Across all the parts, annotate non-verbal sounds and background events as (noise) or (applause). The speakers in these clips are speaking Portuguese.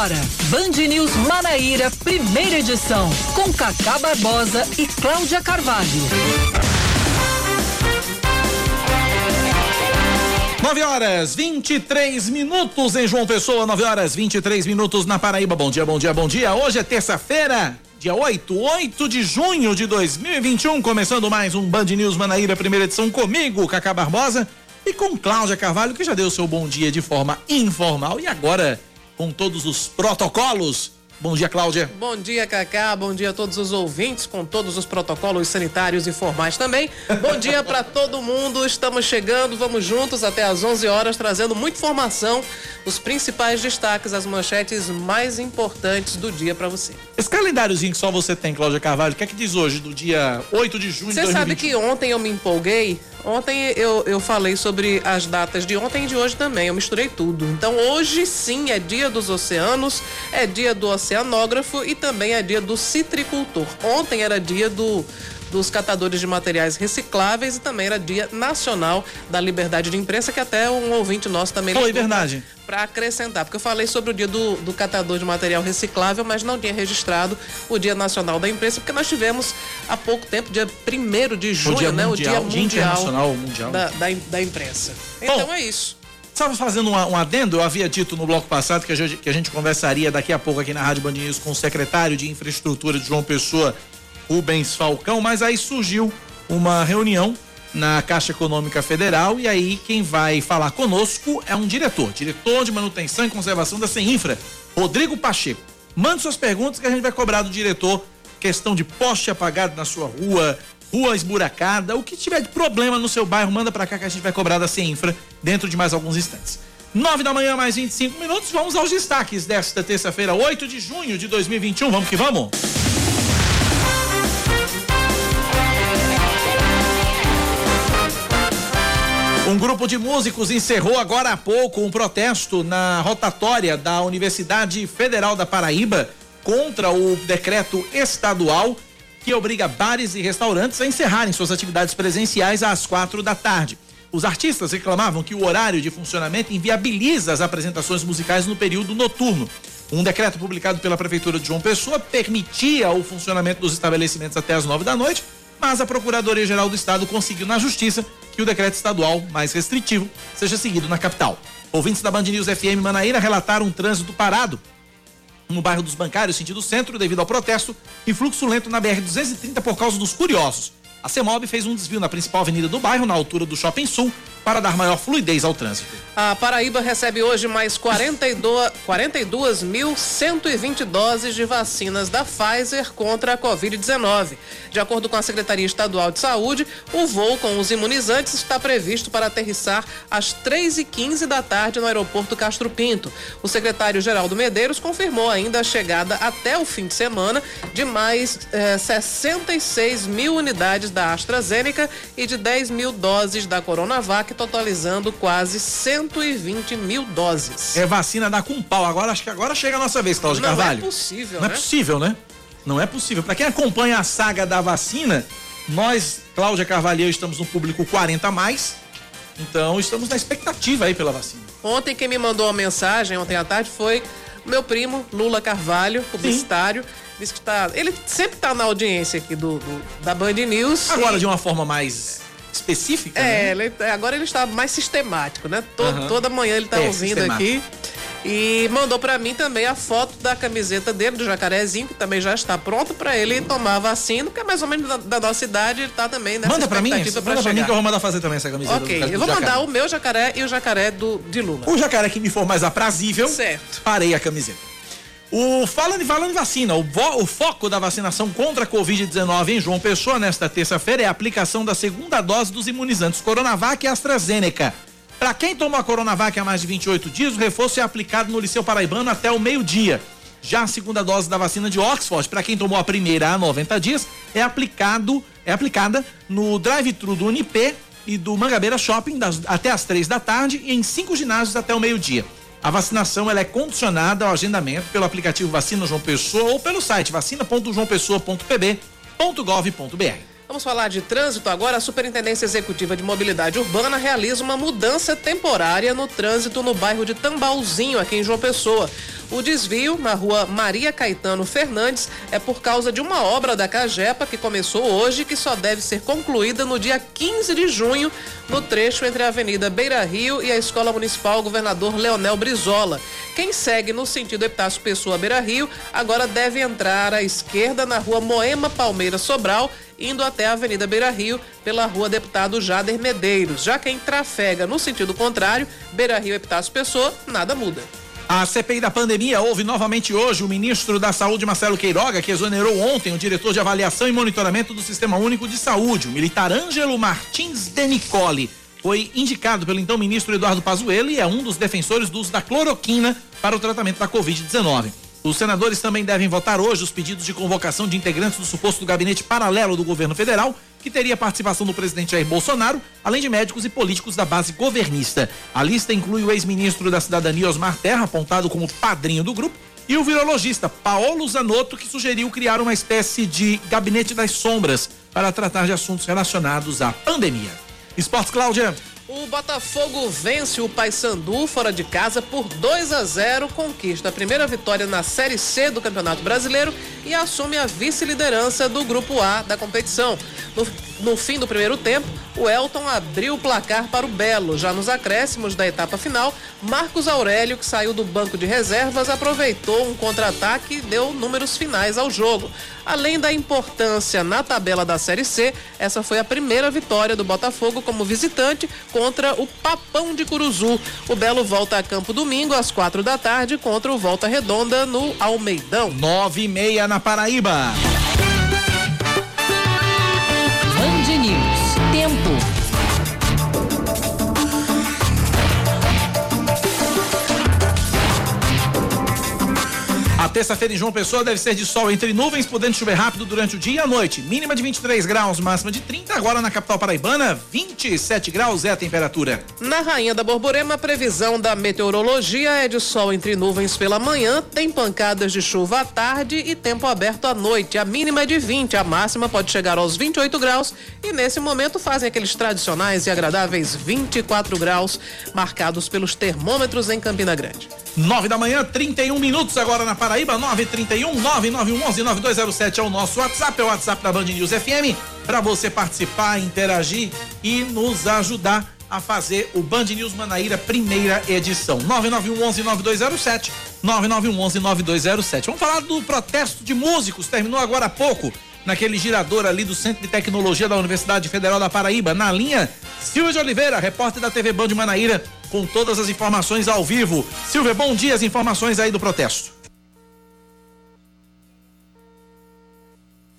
agora, Band News Manaíra, primeira edição, com Cacá Barbosa e Cláudia Carvalho. 9 horas 23 minutos em João Pessoa, 9 horas 23 minutos na Paraíba. Bom dia, bom dia, bom dia. Hoje é terça-feira, dia 8, 8 de junho de 2021, começando mais um Band News Manaíra, primeira edição comigo, Cacá Barbosa, e com Cláudia Carvalho, que já deu seu bom dia de forma informal e agora com todos os protocolos. Bom dia, Cláudia. Bom dia, Cacá. Bom dia a todos os ouvintes, com todos os protocolos sanitários e formais também. Bom dia para (laughs) todo mundo. Estamos chegando, vamos juntos até às 11 horas, trazendo muita informação, os principais destaques, as manchetes mais importantes do dia para você. Esse calendáriozinho que só você tem, Cláudia Carvalho, o que é que diz hoje, do dia 8 de junho Você de 2021? sabe que ontem eu me empolguei? Ontem eu, eu falei sobre as datas de ontem e de hoje também. Eu misturei tudo. Então hoje sim é dia dos oceanos, é dia do oceanógrafo e também é dia do citricultor. Ontem era dia do dos catadores de materiais recicláveis e também era dia nacional da liberdade de imprensa, que até um ouvinte nosso também Foi verdade. para acrescentar, porque eu falei sobre o dia do, do catador de material reciclável, mas não tinha registrado o dia nacional da imprensa, porque nós tivemos há pouco tempo, dia 1 de junho, dia né? mundial, o dia Dia mundial, Internacional Mundial. Da, da, da imprensa. Então Bom, é isso. Estava fazendo um, um adendo, eu havia dito no bloco passado que a, gente, que a gente conversaria daqui a pouco aqui na Rádio Band News com o secretário de Infraestrutura de João Pessoa, Rubens Falcão, mas aí surgiu uma reunião na Caixa Econômica Federal e aí quem vai falar conosco é um diretor, diretor de manutenção e conservação da CEINFRA, Rodrigo Pacheco. Mande suas perguntas que a gente vai cobrar do diretor questão de poste apagado na sua rua, rua esburacada, o que tiver de problema no seu bairro, manda pra cá que a gente vai cobrar da CEINFRA dentro de mais alguns instantes. 9 da manhã, mais 25 minutos, vamos aos destaques desta terça-feira, 8 de junho de 2021. Vamos que vamos? Um grupo de músicos encerrou agora há pouco um protesto na rotatória da Universidade Federal da Paraíba contra o decreto estadual que obriga bares e restaurantes a encerrarem suas atividades presenciais às quatro da tarde. Os artistas reclamavam que o horário de funcionamento inviabiliza as apresentações musicais no período noturno. Um decreto publicado pela Prefeitura de João Pessoa permitia o funcionamento dos estabelecimentos até as nove da noite, mas a Procuradoria-Geral do Estado conseguiu na Justiça que o decreto estadual mais restritivo seja seguido na capital. Ouvintes da Band News FM Manaíra relataram um trânsito parado no bairro dos Bancários, sentido centro, devido ao protesto e fluxo lento na BR-230 por causa dos curiosos. A CEMOB fez um desvio na principal avenida do bairro, na altura do Shopping Sul, para dar maior fluidez ao trânsito. A Paraíba recebe hoje mais 42 42.120 doses de vacinas da Pfizer contra a Covid-19. De acordo com a Secretaria Estadual de Saúde, o voo com os imunizantes está previsto para aterrissar às 3h15 da tarde no aeroporto Castro Pinto. O secretário Geraldo Medeiros confirmou ainda a chegada até o fim de semana de mais eh, 66 mil unidades da AstraZeneca e de 10 mil doses da Coronavac, totalizando quase 120 mil doses. É vacina da com pau. Agora acho que agora chega a nossa vez, Cláudio Não Carvalho. é possível, Não né? é possível, né? Não é possível. Para quem acompanha a saga da vacina, nós, Cláudia Carvalho, estamos no público 40 a mais. Então estamos na expectativa aí pela vacina. Ontem quem me mandou uma mensagem, ontem à tarde, foi meu primo, Lula Carvalho, publicitário. Disse que tá. Ele sempre tá na audiência aqui do, do- da Band News. Agora e- de uma forma mais específica, É, né? ele- agora ele está mais sistemático, né? To- Aham. Toda manhã ele está É, ouvindo aqui. E mandou para mim também a foto da camiseta dele, do jacarezinho, que também já está pronto para ele tomar vacina, porque é mais ou menos da, da nossa idade, ele está também nessa Manda pra mim, expectativa manda pra mim que eu vou mandar fazer também essa camiseta. Ok, eu vou jacaré. mandar o meu jacaré e o jacaré do, de Lula. O jacaré que me for mais aprazível, Certo. parei a camiseta. O falando, falando em vacina, o, vo- o foco da vacinação contra a Covid-19 em João Pessoa nesta terça-feira é a aplicação da segunda dose dos imunizantes Coronavac e AstraZeneca. Para quem tomou a Coronavac há mais de 28 dias, o reforço é aplicado no Liceu Paraibano até o meio-dia. Já a segunda dose da vacina de Oxford, para quem tomou a primeira há 90 dias, é aplicado é aplicada no drive-thru do Unip e do Mangabeira Shopping das- até as três da tarde e em cinco ginásios até o meio-dia. A vacinação ela é condicionada ao agendamento pelo aplicativo Vacina João Pessoa ou pelo site vacina.joaopessoa.pb.gov.br. Vamos falar de trânsito agora. A Superintendência Executiva de Mobilidade Urbana realiza uma mudança temporária no trânsito no bairro de Tambauzinho, aqui em João Pessoa. O desvio na rua Maria Caetano Fernandes é por causa de uma obra da Cagepa que começou hoje e que só deve ser concluída no dia 15 de junho, no trecho entre a Avenida Beira Rio e a Escola Municipal Governador Leonel Brizola. Quem segue no sentido Epitácio Pessoa Beira Rio agora deve entrar à esquerda na rua Moema Palmeira Sobral indo até a Avenida Beira Rio, pela rua Deputado Jader Medeiros. Já quem trafega no sentido contrário, Beira Rio Epitácio Pessoa, nada muda. A CPI da pandemia houve novamente hoje o ministro da Saúde, Marcelo Queiroga, que exonerou ontem o diretor de avaliação e monitoramento do Sistema Único de Saúde, o militar Ângelo Martins de Nicole. Foi indicado pelo então ministro Eduardo Pazuello e é um dos defensores do uso da cloroquina para o tratamento da Covid-19. Os senadores também devem votar hoje os pedidos de convocação de integrantes do suposto gabinete paralelo do governo federal, que teria participação do presidente Jair Bolsonaro, além de médicos e políticos da base governista. A lista inclui o ex-ministro da Cidadania Osmar Terra, apontado como padrinho do grupo, e o virologista Paolo Zanotto, que sugeriu criar uma espécie de gabinete das sombras para tratar de assuntos relacionados à pandemia. Esportes, Cláudia. O Botafogo vence o Paysandu fora de casa por 2 a 0, conquista a primeira vitória na Série C do Campeonato Brasileiro e assume a vice-liderança do Grupo A da competição. No, no, fim do primeiro tempo, o Elton abriu o placar para o Belo. Já nos acréscimos da etapa final, Marcos Aurélio, que saiu do banco de reservas, aproveitou um contra-ataque e deu números finais ao jogo. Além da importância na tabela da Série C, essa foi a primeira vitória do Botafogo como visitante contra o Papão de Curuzu. O Belo volta a campo domingo às quatro da tarde contra o Volta Redonda no Almeidão. Nove e meia na Paraíba. Band News. Tempo. Terça-feira em João Pessoa deve ser de sol entre nuvens, podendo chover rápido durante o dia e a noite. Mínima de 23 graus, máxima de 30. Agora na capital paraibana, 27 graus é a temperatura. Na Rainha da Borborema, a previsão da meteorologia é de sol entre nuvens pela manhã, tem pancadas de chuva à tarde e tempo aberto à noite. A mínima é de 20, a máxima pode chegar aos 28 graus e nesse momento fazem aqueles tradicionais e agradáveis 24 graus marcados pelos termômetros em Campina Grande. 9 da manhã, 31 minutos agora na Paraíba, 931 9911 9207 é o nosso WhatsApp, é o WhatsApp da Band News FM, para você participar, interagir e nos ajudar a fazer o Band News Manaíra primeira edição. 9911 9207 9911 9207. Vamos falar do protesto de músicos, terminou agora há pouco naquele girador ali do Centro de Tecnologia da Universidade Federal da Paraíba, na linha Silvio de Oliveira, repórter da TV Band Manaíra, com todas as informações ao vivo. Silvia, bom dia, as informações aí do protesto.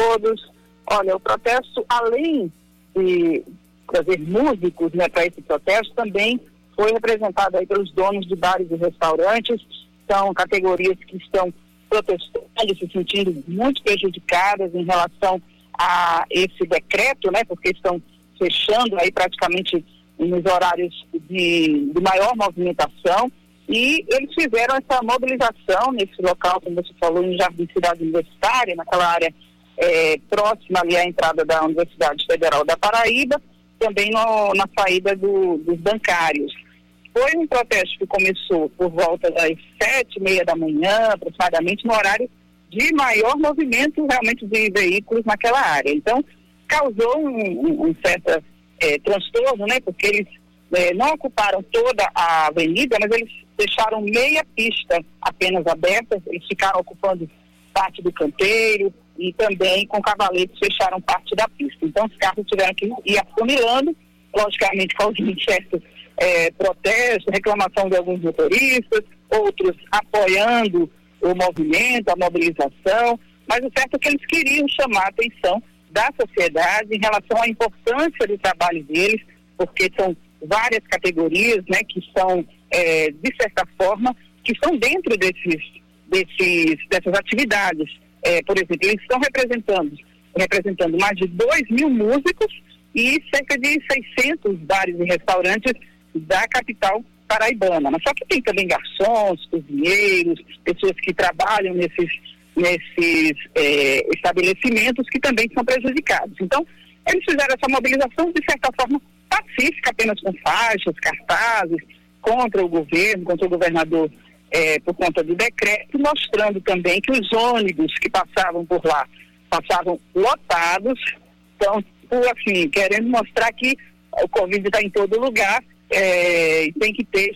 Todos. Olha, o protesto, além de trazer músicos né, para esse protesto, também foi representado aí pelos donos de bares e restaurantes, são categorias que estão protestando, se sentindo muito prejudicadas em relação a esse decreto, né, porque estão fechando aí praticamente nos horários de, de maior movimentação e eles fizeram essa mobilização nesse local, como você falou, em Jardim Cidade Universitária, naquela área é, próxima ali à entrada da Universidade Federal da Paraíba, também no, na saída do, dos bancários. Foi um protesto que começou por volta das sete e meia da manhã, aproximadamente, no horário de maior movimento realmente de veículos naquela área. Então, causou um, um, certo é, transtorno, né? Porque eles é, não ocuparam toda a avenida, mas eles deixaram meia pista apenas aberta, eles ficaram ocupando parte do canteiro e também com cavaletes fecharam parte da pista. Então os carros tiveram que ir afunilando, logicamente causando certo é, protesto, reclamação de alguns motoristas, outros apoiando o movimento, a mobilização, mas o certo é que eles queriam chamar a atenção da sociedade em relação à importância do trabalho deles, porque são várias categorias, né, que são, é, de certa forma, que estão dentro desses, desses, dessas atividades. É, por exemplo, eles estão representando, representando mais de 2 mil músicos e cerca de 600 bares e restaurantes da capital paraibana. Mas só que tem também garçons, cozinheiros, pessoas que trabalham nesses nesses é, estabelecimentos que também são prejudicados. Então, eles fizeram essa mobilização de certa forma pacífica, apenas com faixas, cartazes, contra o governo, contra o governador é, por conta do decreto, mostrando também que os ônibus que passavam por lá passavam lotados, então, assim, querendo mostrar que o Covid está em todo lugar, é, tem que ter,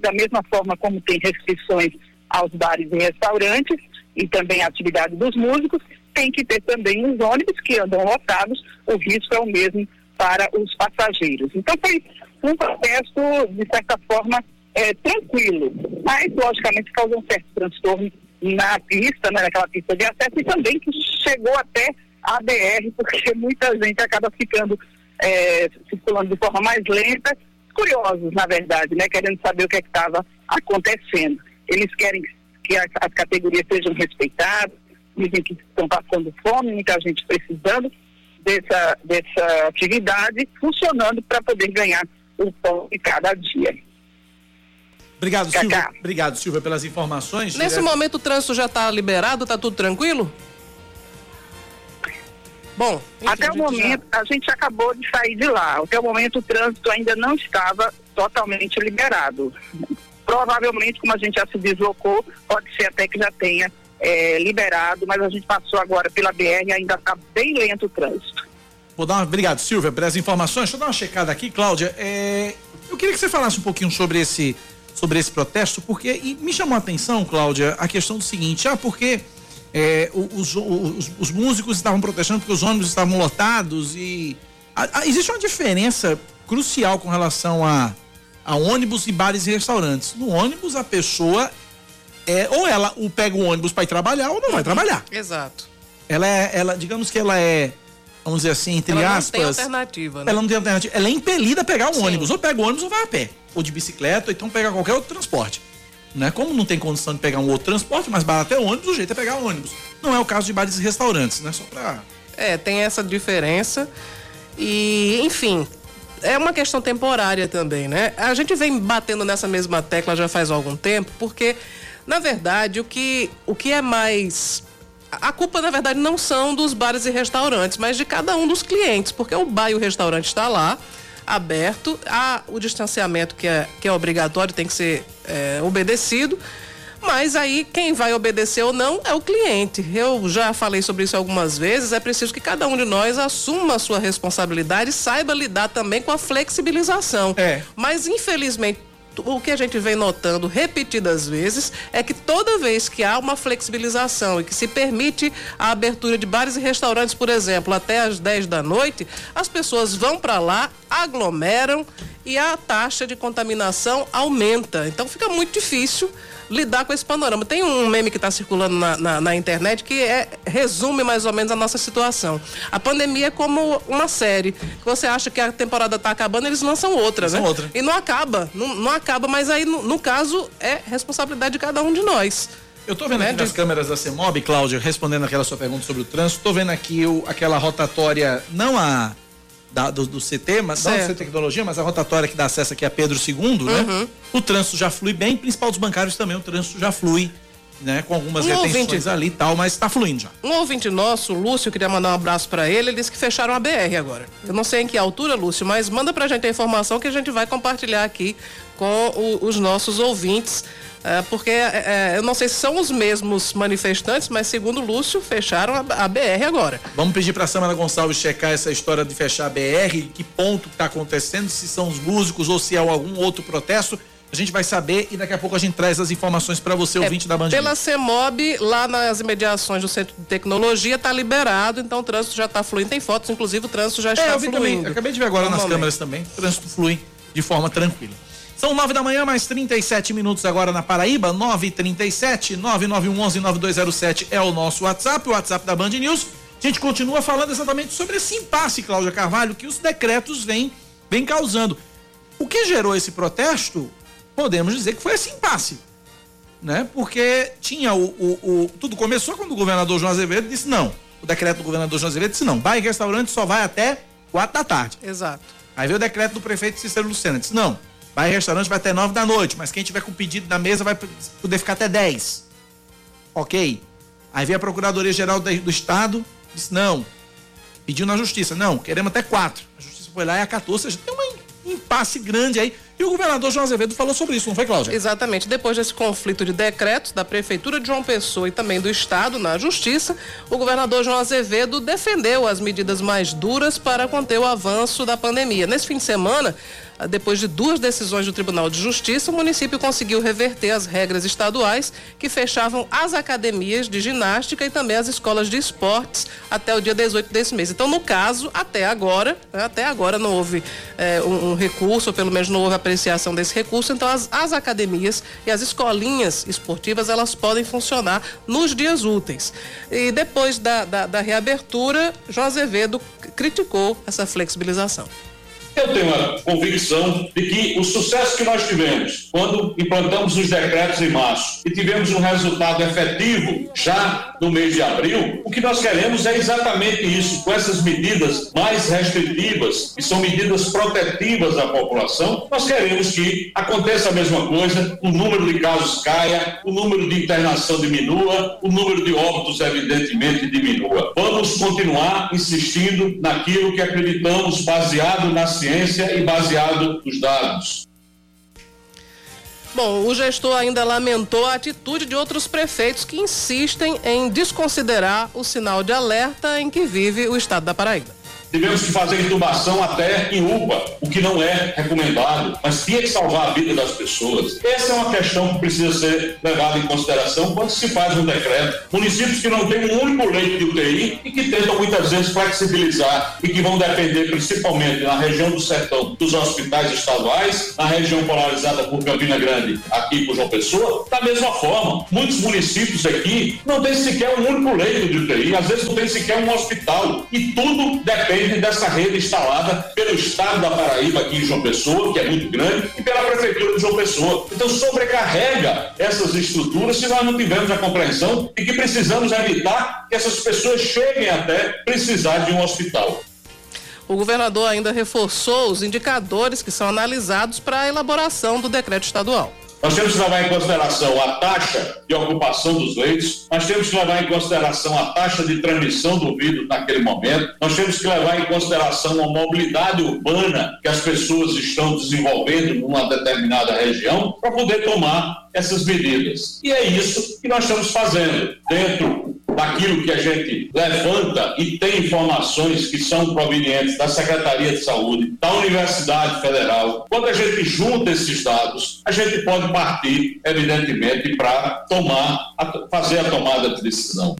da mesma forma como tem restrições aos bares e restaurantes e também a atividade dos músicos, tem que ter também os ônibus que andam lotados, o risco é o mesmo para os passageiros. Então foi um protesto, de certa forma, é, tranquilo, mas logicamente causou um certo transtorno na pista, né, naquela pista de acesso e também que chegou até a BR, porque (laughs) muita gente acaba ficando é, circulando de forma mais lenta, curiosos, na verdade, né, querendo saber o que é estava acontecendo. Eles querem que as, as categorias sejam respeitadas, dizem que estão passando fome, muita gente precisando dessa, dessa atividade, funcionando para poder ganhar o pão de cada dia. Obrigado, Silvia. Obrigado, Silvia, pelas informações. Nesse direto... momento o trânsito já está liberado, está tudo tranquilo? Bom, até o momento já... a gente acabou de sair de lá. Até o momento o trânsito ainda não estava totalmente liberado. Provavelmente, como a gente já se deslocou, pode ser até que já tenha é, liberado, mas a gente passou agora pela BR e ainda está bem lento o trânsito. Vou dar uma, obrigado, Silvia, pelas informações. Deixa eu dar uma checada aqui, Cláudia. É, eu queria que você falasse um pouquinho sobre esse, sobre esse protesto, porque e me chamou a atenção, Cláudia, a questão do seguinte: ah, porque é, os, os, os, músicos estavam protestando porque os ônibus estavam lotados e a, a, existe uma diferença crucial com relação a, a ônibus e bares e restaurantes. No ônibus a pessoa é ou ela o pega o ônibus para ir trabalhar ou não vai trabalhar. Exato. Ela é, ela, digamos que ela é, vamos dizer assim, entre ela aspas. Ela não tem alternativa, né? Ela não tem alternativa. Ela é impelida a pegar o Sim. ônibus. Ou pega o ônibus ou vai a pé. Ou de bicicleta, ou então pega qualquer outro transporte. Né? Como não tem condição de pegar um outro transporte, mas barato é ônibus, o jeito é pegar ônibus. Não é o caso de bares e restaurantes, né? Só pra. É, tem essa diferença. E, enfim, é uma questão temporária também, né? A gente vem batendo nessa mesma tecla já faz algum tempo, porque na verdade, o que, o que é mais. A culpa, na verdade, não são dos bares e restaurantes, mas de cada um dos clientes, porque o bar e o restaurante está lá, aberto, há o distanciamento que é, que é obrigatório, tem que ser é, obedecido. Mas aí quem vai obedecer ou não é o cliente. Eu já falei sobre isso algumas vezes. É preciso que cada um de nós assuma a sua responsabilidade e saiba lidar também com a flexibilização. É. Mas infelizmente o que a gente vem notando repetidas vezes é que toda vez que há uma flexibilização e que se permite a abertura de bares e restaurantes, por exemplo, até às 10 da noite, as pessoas vão para lá, aglomeram e a taxa de contaminação aumenta. Então fica muito difícil lidar com esse panorama. Tem um meme que está circulando na, na, na, internet que é, resume mais ou menos a nossa situação. A pandemia é como uma série. Você acha que a temporada está acabando, eles lançam outra, né? Outra. E não acaba. Não, não acaba, mas aí, no, no, caso, é responsabilidade de cada um de nós. Eu estou vendo né? aqui nas câmeras da CEMOB, Cláudia, respondendo aquela sua pergunta sobre o trânsito, estou vendo aqui o, aquela rotatória, não a da, do, do, CT, mas certo. não do CT Tecnologia, mas a rotatória que dá acesso aqui a Pedro II, né? uhum. né? O trânsito já flui bem, principal dos bancários também, o trânsito já flui. Né, com algumas um retenções ouvinte, ali e tal, mas está fluindo já. Um ouvinte nosso, Lúcio, queria mandar um abraço para ele, ele disse que fecharam a BR agora. Eu não sei em que altura, Lúcio, mas manda pra gente a informação que a gente vai compartilhar aqui com o, os nossos ouvintes é, porque é, é, eu não sei se são os mesmos manifestantes, mas segundo Lúcio, fecharam a, a BR agora. Vamos pedir para a Samara Gonçalves checar essa história de fechar a BR, que ponto está acontecendo, se são os músicos ou se é algum outro protesto. A gente vai saber e daqui a pouco a gente traz as informações para você, é, ouvinte da Band. Pela CEMOB, lá nas imediações do Centro de Tecnologia, está liberado, então o trânsito já está fluindo. Tem fotos, inclusive o trânsito já está é, eu vi fluindo. Também, acabei de ver agora nas câmeras também. O trânsito flui de forma tranquila. São nove da manhã, mais 37 minutos agora na Paraíba, 937 9911 9207 é o nosso WhatsApp, o WhatsApp da Band News. A gente continua falando exatamente sobre esse impasse, Cláudia Carvalho, que os decretos vêm, vêm causando. O que gerou esse protesto, podemos dizer que foi esse impasse. Né? Porque tinha o, o, o, Tudo começou quando o governador João Azevedo disse não. O decreto do governador João Azevedo disse não. Bar e restaurante só vai até quatro da tarde. Exato. Aí veio o decreto do prefeito Cícero Lucena, disse não. Vai restaurante vai até 9 da noite, mas quem tiver com pedido na mesa vai poder ficar até 10. Ok. Aí veio a Procuradoria Geral do Estado, disse não. Pediu na justiça, não, queremos até 4. A justiça foi lá e acatou, ou seja, tem um impasse grande aí. E o governador João Azevedo falou sobre isso, não foi, Cláudia? Exatamente. Depois desse conflito de decretos da Prefeitura de João Pessoa e também do Estado na Justiça, o governador João Azevedo defendeu as medidas mais duras para conter o avanço da pandemia. Nesse fim de semana, depois de duas decisões do Tribunal de Justiça, o município conseguiu reverter as regras estaduais que fechavam as academias de ginástica e também as escolas de esportes até o dia 18 desse mês. Então, no caso, até agora, né, até agora não houve é, um, um, recurso, ou pelo menos não houve apreciação desse recurso. Então, as, as academias e as escolinhas esportivas elas podem funcionar nos dias úteis. E depois da, da, da reabertura, João Azevedo criticou essa flexibilização. Eu tenho a convicção de que o sucesso que nós tivemos quando implantamos os decretos em março e tivemos um resultado efetivo já no mês de abril, o que nós queremos é exatamente isso, com essas medidas mais restritivas, que são medidas protetivas à população, nós queremos que aconteça a mesma coisa, o número de casos caia, o número de internação diminua, o número de óbitos, evidentemente, diminua. Vamos continuar insistindo naquilo que acreditamos baseado nas ciência e baseado nos dados. Bom, o gestor ainda lamentou a atitude de outros prefeitos que insistem em desconsiderar o sinal de alerta em que vive o estado da Paraíba. Tivemos que fazer intubação até em UPA, o que não é recomendado, mas tinha que salvar a vida das pessoas. Essa é uma questão que precisa ser levada em consideração quando se faz um decreto. Municípios que não têm um único leito de UTI e que tentam muitas vezes flexibilizar e que vão depender principalmente na região do sertão dos hospitais estaduais, na região polarizada por Campina Grande, aqui por João Pessoa, da mesma forma. Muitos municípios aqui não têm sequer um único leito de UTI, às vezes não tem sequer um hospital e tudo depende dessa rede instalada pelo Estado da Paraíba, aqui em João Pessoa, que é muito grande, e pela Prefeitura de João Pessoa. Então, sobrecarrega essas estruturas se nós não tivermos a compreensão de que precisamos evitar que essas pessoas cheguem até precisar de um hospital. O governador ainda reforçou os indicadores que são analisados para a elaboração do decreto estadual. Nós temos que levar em consideração a taxa de ocupação dos leitos, nós temos que levar em consideração a taxa de transmissão do vírus naquele momento, nós temos que levar em consideração a mobilidade urbana que as pessoas estão desenvolvendo numa determinada região para poder tomar essas medidas. E é isso que nós estamos fazendo dentro daquilo que a gente levanta e tem informações que são provenientes da Secretaria de Saúde, da Universidade Federal. Quando a gente junta esses dados, a gente pode partir, evidentemente, para tomar, fazer a tomada de decisão.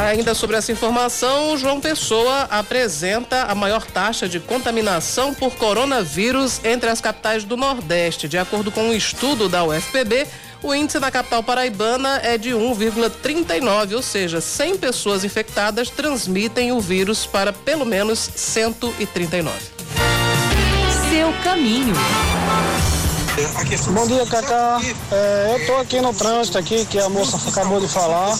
Ainda sobre essa informação, João Pessoa apresenta a maior taxa de contaminação por coronavírus entre as capitais do Nordeste. De acordo com um estudo da UFPB, o índice na capital paraibana é de 1,39, ou seja, 100 pessoas infectadas transmitem o vírus para pelo menos 139. Seu caminho. Bom dia, Cacá. É, eu estou aqui no trânsito aqui, que a moça acabou de falar.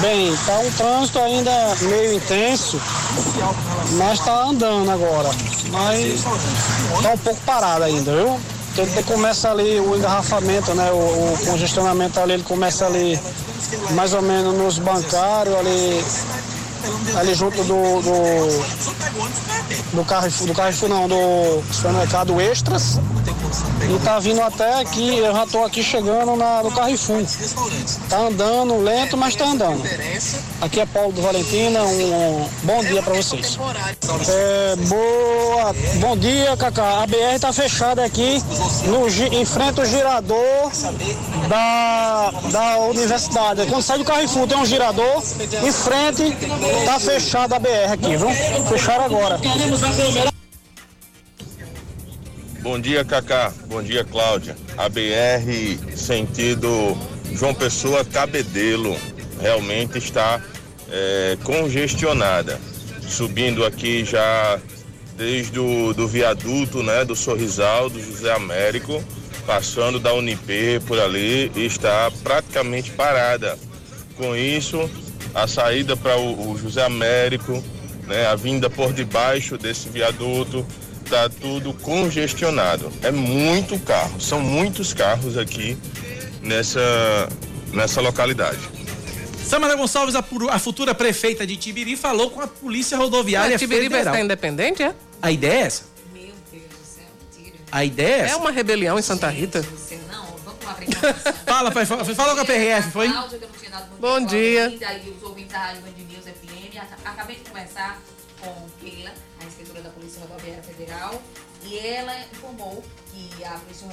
Bem, tá um trânsito ainda meio intenso, mas está andando agora. Mas tá um pouco parado ainda, viu? Ele começa ali o engarrafamento, né? O, o congestionamento ali, ele começa ali mais ou menos nos bancários, ali ali junto do do, do Carrefour, do Carrefour não, do supermercado Extras e tá vindo até aqui, eu já tô aqui chegando na, no Carrefour. Tá andando lento, mas tá andando. Aqui é Paulo do Valentina, um, um bom dia para vocês. É, boa, bom dia, Cacá. A BR tá fechada aqui, no, em frente ao girador da, da universidade. Quando sai do Carrefour tem um girador, em frente tá fechada a BR aqui, viu? Fecharam agora. Bom dia, Cacá. Bom dia, Cláudia. A BR sentido João Pessoa Cabedelo realmente está é, congestionada. Subindo aqui já desde o do viaduto, né, do Sorrisal, do José Américo, passando da Unip por ali, está praticamente parada. Com isso, a saída para o, o José Américo, né, a vinda por debaixo desse viaduto, está tudo congestionado. É muito carro, são muitos carros aqui nessa, nessa localidade. Samara Gonçalves, a, a, futura prefeita de Tibiri, falou com a Polícia Rodoviária Mas Tibiri Federal. Tibiri vai ficar independente, é? A ideia é essa? Meu Deus do céu, tira. A ideia é essa? É uma rebelião em Santa Rita. Não, vamos lá brincar. (laughs) fala, pai, fala, falou com a PRF, foi? Bom dia. News FM. Acabei de conversar com Keila, da Polícia Rodoviária Federal, e ela informou que a Polícia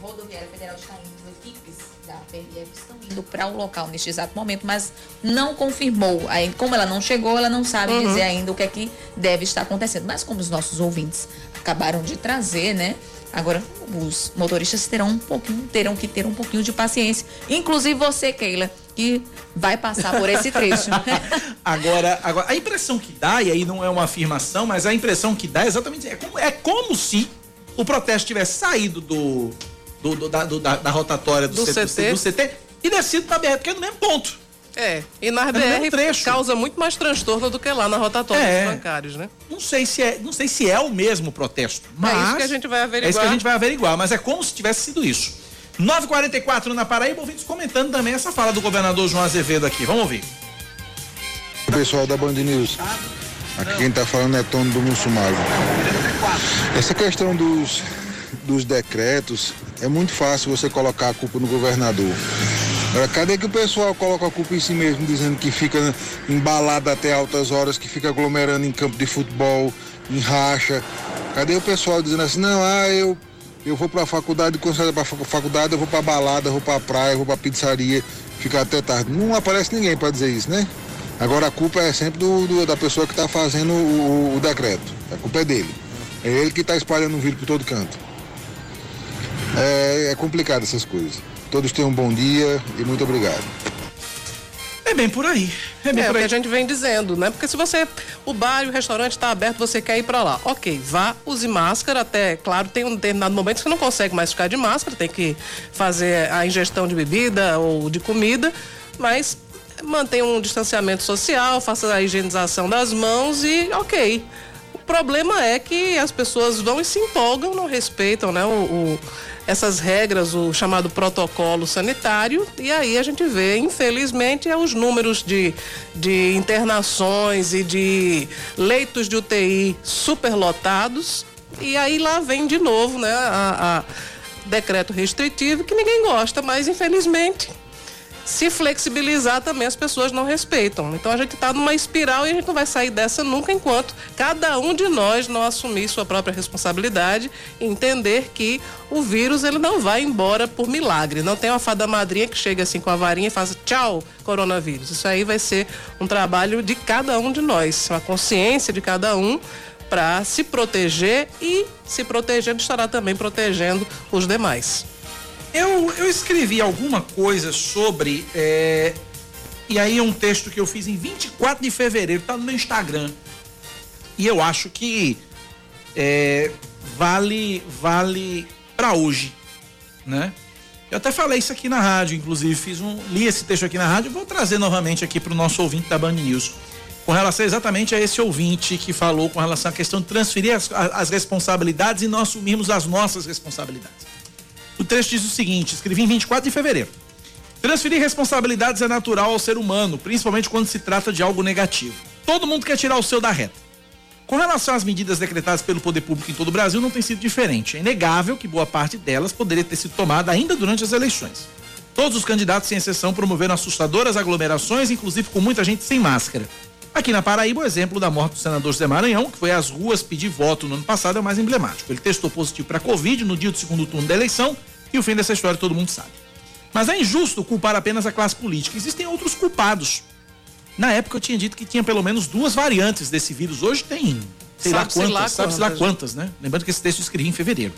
Rodoviária Federal está indo, equipes da PRF estão indo para o local neste exato momento, mas não confirmou. Aí, como ela não chegou, ela não sabe uhum. dizer ainda o que é que deve estar acontecendo. Mas como os nossos ouvintes acabaram de trazer, né? Agora, os motoristas terão um pouquinho, terão que ter um pouquinho de paciência. Inclusive você, Keila, que vai passar por esse trecho. (laughs) agora, agora, a impressão que dá, e aí não é uma afirmação, mas a impressão que dá é exatamente é como, é como se o protesto tivesse saído do, do, do, da, do da, da, rotatória do, do CT, CT, do CT e descido na BR, porque é no mesmo ponto. É, e na é BR causa muito mais transtorno do que lá na rotatória é, dos bancários, né? Não sei se é, não sei se é o mesmo protesto, mas é isso que a gente vai averiguar. É isso que a gente vai averiguar, mas é como se tivesse sido isso. 944 na Paraíba, ouvintes comentando também essa fala do governador João Azevedo aqui. Vamos ouvir. O pessoal da Band News. Aqui quem está falando é Tony do Mussumado. Essa questão dos, dos decretos, é muito fácil você colocar a culpa no governador. Agora, cadê que o pessoal coloca a culpa em si mesmo, dizendo que fica embalado até altas horas, que fica aglomerando em campo de futebol, em racha? Cadê o pessoal dizendo assim, não, ah, eu eu vou para a faculdade, quando sair para faculdade, eu vou para balada, vou para praia, vou para pizzaria, ficar até tarde. Não aparece ninguém para dizer isso, né? Agora a culpa é sempre do, do da pessoa que está fazendo o, o, decreto. A culpa é dele. É ele que está espalhando o vírus por todo canto. É, é complicado essas coisas. Todos tenham um bom dia e muito obrigado. É bem por aí. É, bem é por o que a gente vem dizendo, né? Porque se você. O bar e o restaurante está aberto, você quer ir para lá. Ok, vá, use máscara até. Claro, tem um determinado momento que você não consegue mais ficar de máscara, tem que fazer a ingestão de bebida ou de comida, mas mantenha um distanciamento social, faça a higienização das mãos e ok. O problema é que as pessoas vão e se empolgam, não respeitam, né? o, o essas regras, o chamado protocolo sanitário, e aí a gente vê, infelizmente, é os números de, de internações e de leitos de UTI superlotados, e aí lá vem de novo, né, a, a decreto restritivo que ninguém gosta, mas infelizmente se flexibilizar também as pessoas não respeitam. Então a gente está numa espiral e a gente não vai sair dessa nunca enquanto cada um de nós não assumir sua própria responsabilidade e entender que o vírus ele não vai embora por milagre. Não tem uma fada madrinha que chega assim com a varinha e faz tchau, coronavírus. Isso aí vai ser um trabalho de cada um de nós, uma consciência de cada um para se proteger e se protegendo estará também protegendo os demais. Eu, eu escrevi alguma coisa sobre. É, e aí é um texto que eu fiz em 24 de fevereiro, tá no meu Instagram. E eu acho que é, vale vale para hoje, né? Eu até falei isso aqui na rádio, inclusive fiz um li esse texto aqui na rádio, vou trazer novamente aqui para o nosso ouvinte da Band News, com relação exatamente a esse ouvinte que falou com relação à questão de transferir as, as responsabilidades e nós assumirmos as nossas responsabilidades. O texto diz o seguinte: escrevi em 24 de fevereiro. Transferir responsabilidades é natural ao ser humano, principalmente quando se trata de algo negativo. Todo mundo quer tirar o seu da reta. Com relação às medidas decretadas pelo poder público em todo o Brasil, não tem sido diferente. É inegável que boa parte delas poderia ter sido tomada ainda durante as eleições. Todos os candidatos, sem exceção, promoveram assustadoras aglomerações, inclusive com muita gente sem máscara. Aqui na Paraíba, o exemplo da morte do senador José Maranhão, que foi às ruas pedir voto no ano passado, é o mais emblemático. Ele testou positivo para Covid no dia do segundo turno da eleição e o fim dessa história todo mundo sabe. Mas é injusto culpar apenas a classe política. Existem outros culpados. Na época eu tinha dito que tinha pelo menos duas variantes desse vírus. Hoje tem, sei sabe lá quantas, sabe-se lá quantas, né? Lembrando que esse texto eu escrevi em fevereiro.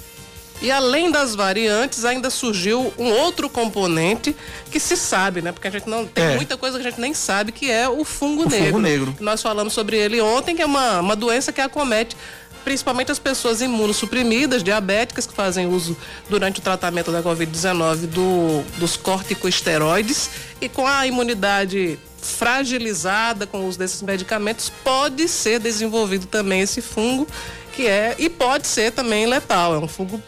E além das variantes, ainda surgiu um outro componente que se sabe, né? Porque a gente não tem é. muita coisa que a gente nem sabe, que é o fungo o negro. Fungo negro. Nós falamos sobre ele ontem, que é uma, uma doença que acomete principalmente as pessoas imunossuprimidas, diabéticas, que fazem uso durante o tratamento da Covid-19 do, dos corticosteroides e com a imunidade fragilizada com o uso desses medicamentos, pode ser desenvolvido também esse fungo, que é, e pode ser também letal, é um fungo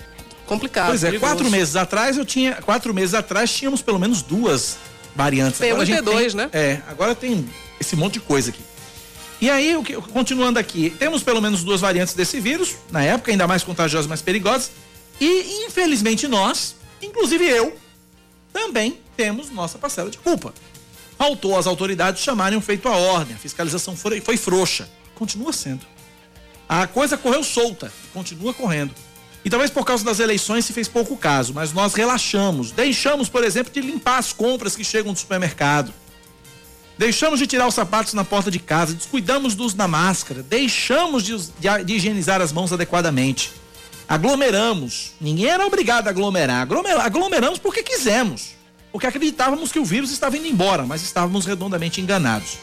complicado. Pois é, perigoso. quatro meses atrás eu tinha, quatro meses atrás tínhamos pelo menos duas variantes. P1 Agora a e gente P2, tem- né? É, agora tem esse monte de coisa aqui. E aí, o que, continuando aqui, temos pelo menos duas variantes desse vírus, na época, ainda mais contagiosas, mais perigosas. E, infelizmente, nós, inclusive eu, também temos nossa parcela de culpa. Faltou às autoridades chamarem um feito à ordem. A fiscalização foi, foi frouxa. Continua sendo. A coisa correu solta, continua correndo. E talvez por causa das eleições se fez pouco caso, mas nós relaxamos. Deixamos, por exemplo, de limpar as compras que chegam do supermercado. Deixamos de tirar os sapatos na porta de casa, descuidamos do uso da máscara, deixamos de, de de higienizar as mãos adequadamente. Aglomeramos. Ninguém era obrigado a aglomerar. Aglomer- Aglomeramos porque quisemos. Porque acreditávamos que o vírus estava indo embora, mas estávamos redondamente enganados.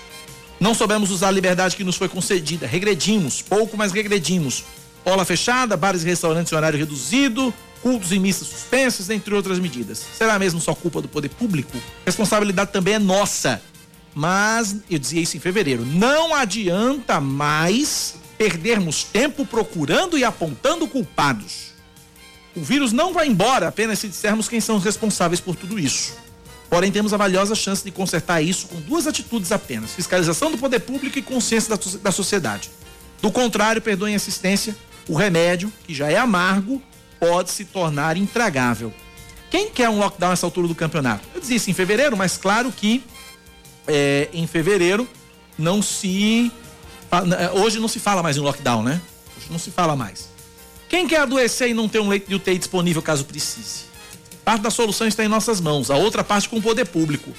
Não soubemos usar a liberdade que nos foi concedida. Regredimos, pouco, mas regredimos. Ola fechada, bares e restaurantes em horário reduzido, cultos e missas suspensas, entre outras medidas. Será mesmo só culpa do poder público? Responsabilidade também é nossa. Mas, eu dizia isso em fevereiro, não adianta mais perdermos tempo procurando e apontando culpados. O vírus não vai embora apenas se dissermos quem são os responsáveis por tudo isso. Porém, temos a valiosa chance de consertar isso com duas atitudes apenas: fiscalização do poder público e consciência da, da sociedade. Do contrário, perdoem a insistência, o remédio, que já é amargo, pode se tornar intragável. Quem quer um lockdown nessa altura do campeonato? Eu dizia isso em fevereiro, mas claro que é, em fevereiro não se. eh, Hoje não se fala mais em lockdown, né? Hoje não se fala mais. Quem quer adoecer e não ter um leito de UTI disponível caso precise? Parte da solução está em nossas mãos, a outra parte com o poder público.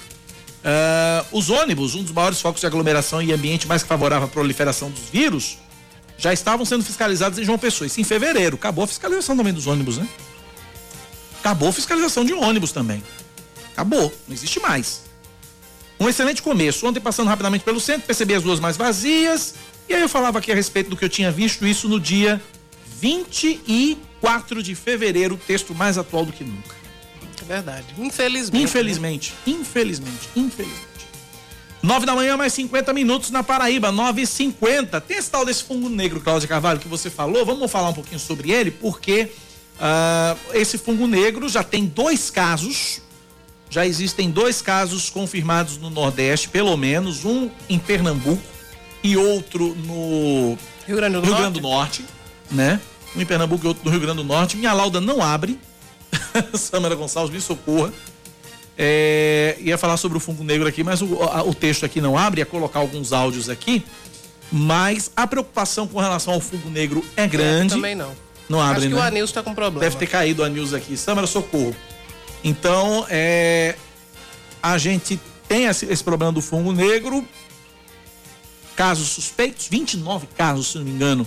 Ah, os ônibus, um dos maiores focos de aglomeração e ambiente mais favorável à proliferação dos vírus, já estavam sendo fiscalizados em João Pessoa. Isso em fevereiro. Acabou a fiscalização também dos ônibus, né? Acabou a fiscalização de ônibus também. Acabou, não existe mais. Um excelente começo. Ontem, passando rapidamente pelo centro, percebi as ruas mais vazias. E aí eu falava aqui a respeito do que eu tinha visto, isso no dia 24 de fevereiro, texto mais atual do que nunca. É verdade. Infelizmente. Infelizmente, infelizmente, infelizmente. 9 da manhã, mais 50 minutos na Paraíba, 9 e 50 Tem esse tal desse fungo negro, Cláudia Carvalho, que você falou. Vamos falar um pouquinho sobre ele, porque ah, esse fungo negro já tem dois casos. Já existem dois casos confirmados no Nordeste, pelo menos, um em Pernambuco e outro no Rio Grande do Rio Norte. Grande do Norte, né? Um em Pernambuco e outro no Rio Grande do Norte. Minha lauda não abre. (laughs) Samara Gonçalves, me socorra. É, ia falar sobre o fungo negro aqui, mas o, a- o texto aqui não abre, ia colocar alguns áudios aqui. Mas a preocupação com relação ao fungo negro é grande. Também não. Não abre, Acho que né? o Anilson tá com problema. Deve ter caído a news aqui. Samara, socorro. Então, é, a gente tem esse, esse problema do fungo negro. Casos suspeitos, 29 casos, se não me engano,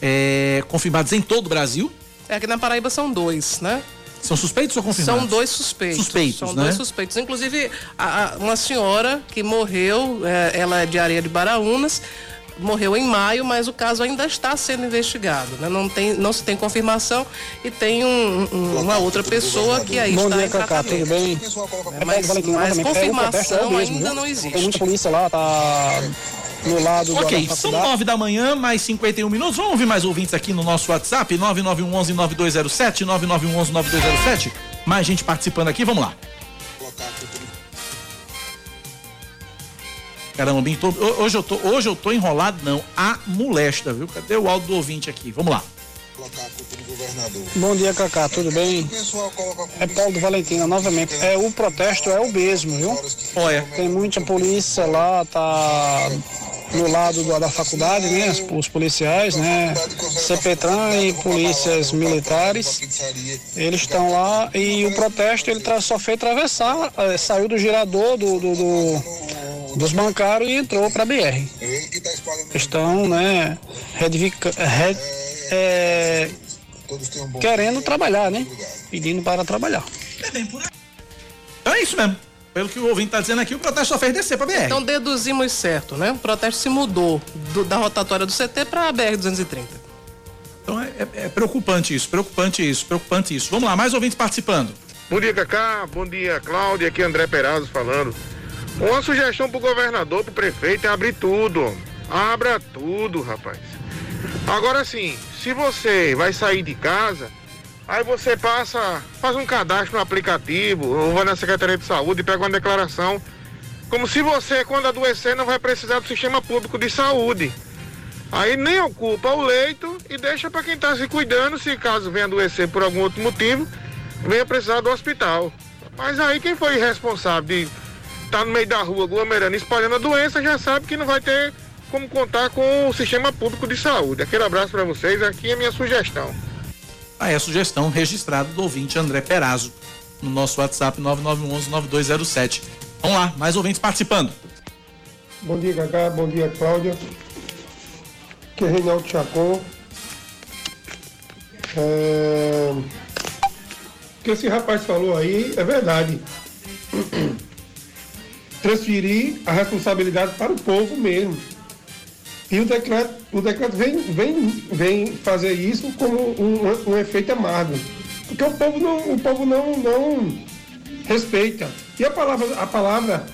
é, confirmados em todo o Brasil. É que na Paraíba são dois, né? São suspeitos ou confirmados? São dois suspeitos. Suspeitos, São né? dois suspeitos. Inclusive, a- a- uma senhora que morreu, é, ela é de Areia de Baraunas, morreu em maio, mas o caso ainda está sendo investigado. Né? Não, tem, não se tem confirmação e tem um- um- uma outra pessoa que aí Bom está dia, em Cacá, tudo bem? É, mas, mas confirmação ainda não Tem existe. muita polícia lá, tá no lado Ok, da são. 9 da manhã, mais 51 minutos. Vamos ouvir mais ouvintes aqui no nosso WhatsApp, 9911-9207, 9911-9207. Mais gente participando aqui, vamos lá. Caramba, bem, tô- hoje, eu tô, hoje eu tô enrolado, não. A molesta, viu? Cadê o áudio do ouvinte aqui? Vamos lá. Bom dia, Cacá, tudo bem? É Paulo do Valentina, novamente. É, o protesto é o mesmo, viu? Olha. Tem muita polícia lá, tá no lado do- da faculdade, né? Os, policiais, né? CPTRAN e polícias militares. Eles estão lá e o protesto ele só fez atravessar, eh, saiu do girador do, do- do- dos bancários e entrou para BR. Estão, né? Redivica, re- é, querendo trabalhar, né? Pedindo para trabalhar. Então é isso mesmo. Pelo que o ouvinte tá dizendo aqui, o protesto só fez descer pra BR. Então deduzimos certo, né? O protesto se mudou do- da rotatória do CT para a BR-230. Então é, é- é preocupante isso, preocupante isso, preocupante isso. Vamos lá, mais ouvintes participando. Bom dia, Cacá. Bom dia, Cláudia. Aqui é André Perazzo falando. Uma sugestão pro governador, pro prefeito é abrir tudo. Abra tudo, rapaz. Agora sim, se você vai sair de casa, Aí você passa, faz um cadastro no aplicativo, ou vai na Secretaria de Saúde e pega uma declaração. Como se você, quando adoecer, não vai precisar do sistema público de saúde. Aí nem ocupa o leito e deixa para quem está se cuidando, se caso venha adoecer por algum outro motivo, venha precisar do hospital. Mas aí quem foi responsável de estar tá no meio da rua aglomerando, espalhando a doença, já sabe que não vai ter como contar com o sistema público de saúde. Aquele abraço para vocês, aqui é minha sugestão. Aí a sugestão registrada do ouvinte André Perazzo no nosso WhatsApp 9911-9207. Vamos lá, mais ouvintes participando. Bom dia, Cacá. Bom dia, Cláudia. Aqui é Reinaldo Chacon. É... O que esse rapaz falou aí é verdade. (clears throat) Transferir a responsabilidade para o povo mesmo. E o decreto, o decreto vem, vem, vem fazer isso como um, um, efeito amargo. Porque o povo não, o povo não, não respeita. E a palavra, a palavra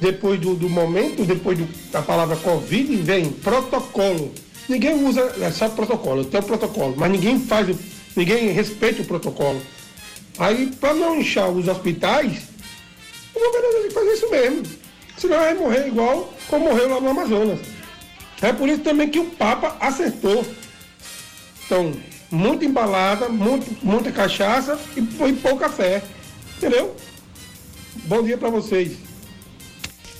depois do, do momento, depois do, da palavra Covid, vem protocolo. Ninguém usa, é só protocolo, tem o protocolo, mas ninguém faz, ninguém respeita o protocolo. Aí, para não inchar os hospitais, o governo tem que fazer isso mesmo. Senão vai morrer igual como morreu lá no Amazonas. É por isso também que o Papa acertou. Então, muita embalada, muito, muita cachaça e, e pouca fé. Entendeu? Bom dia para vocês.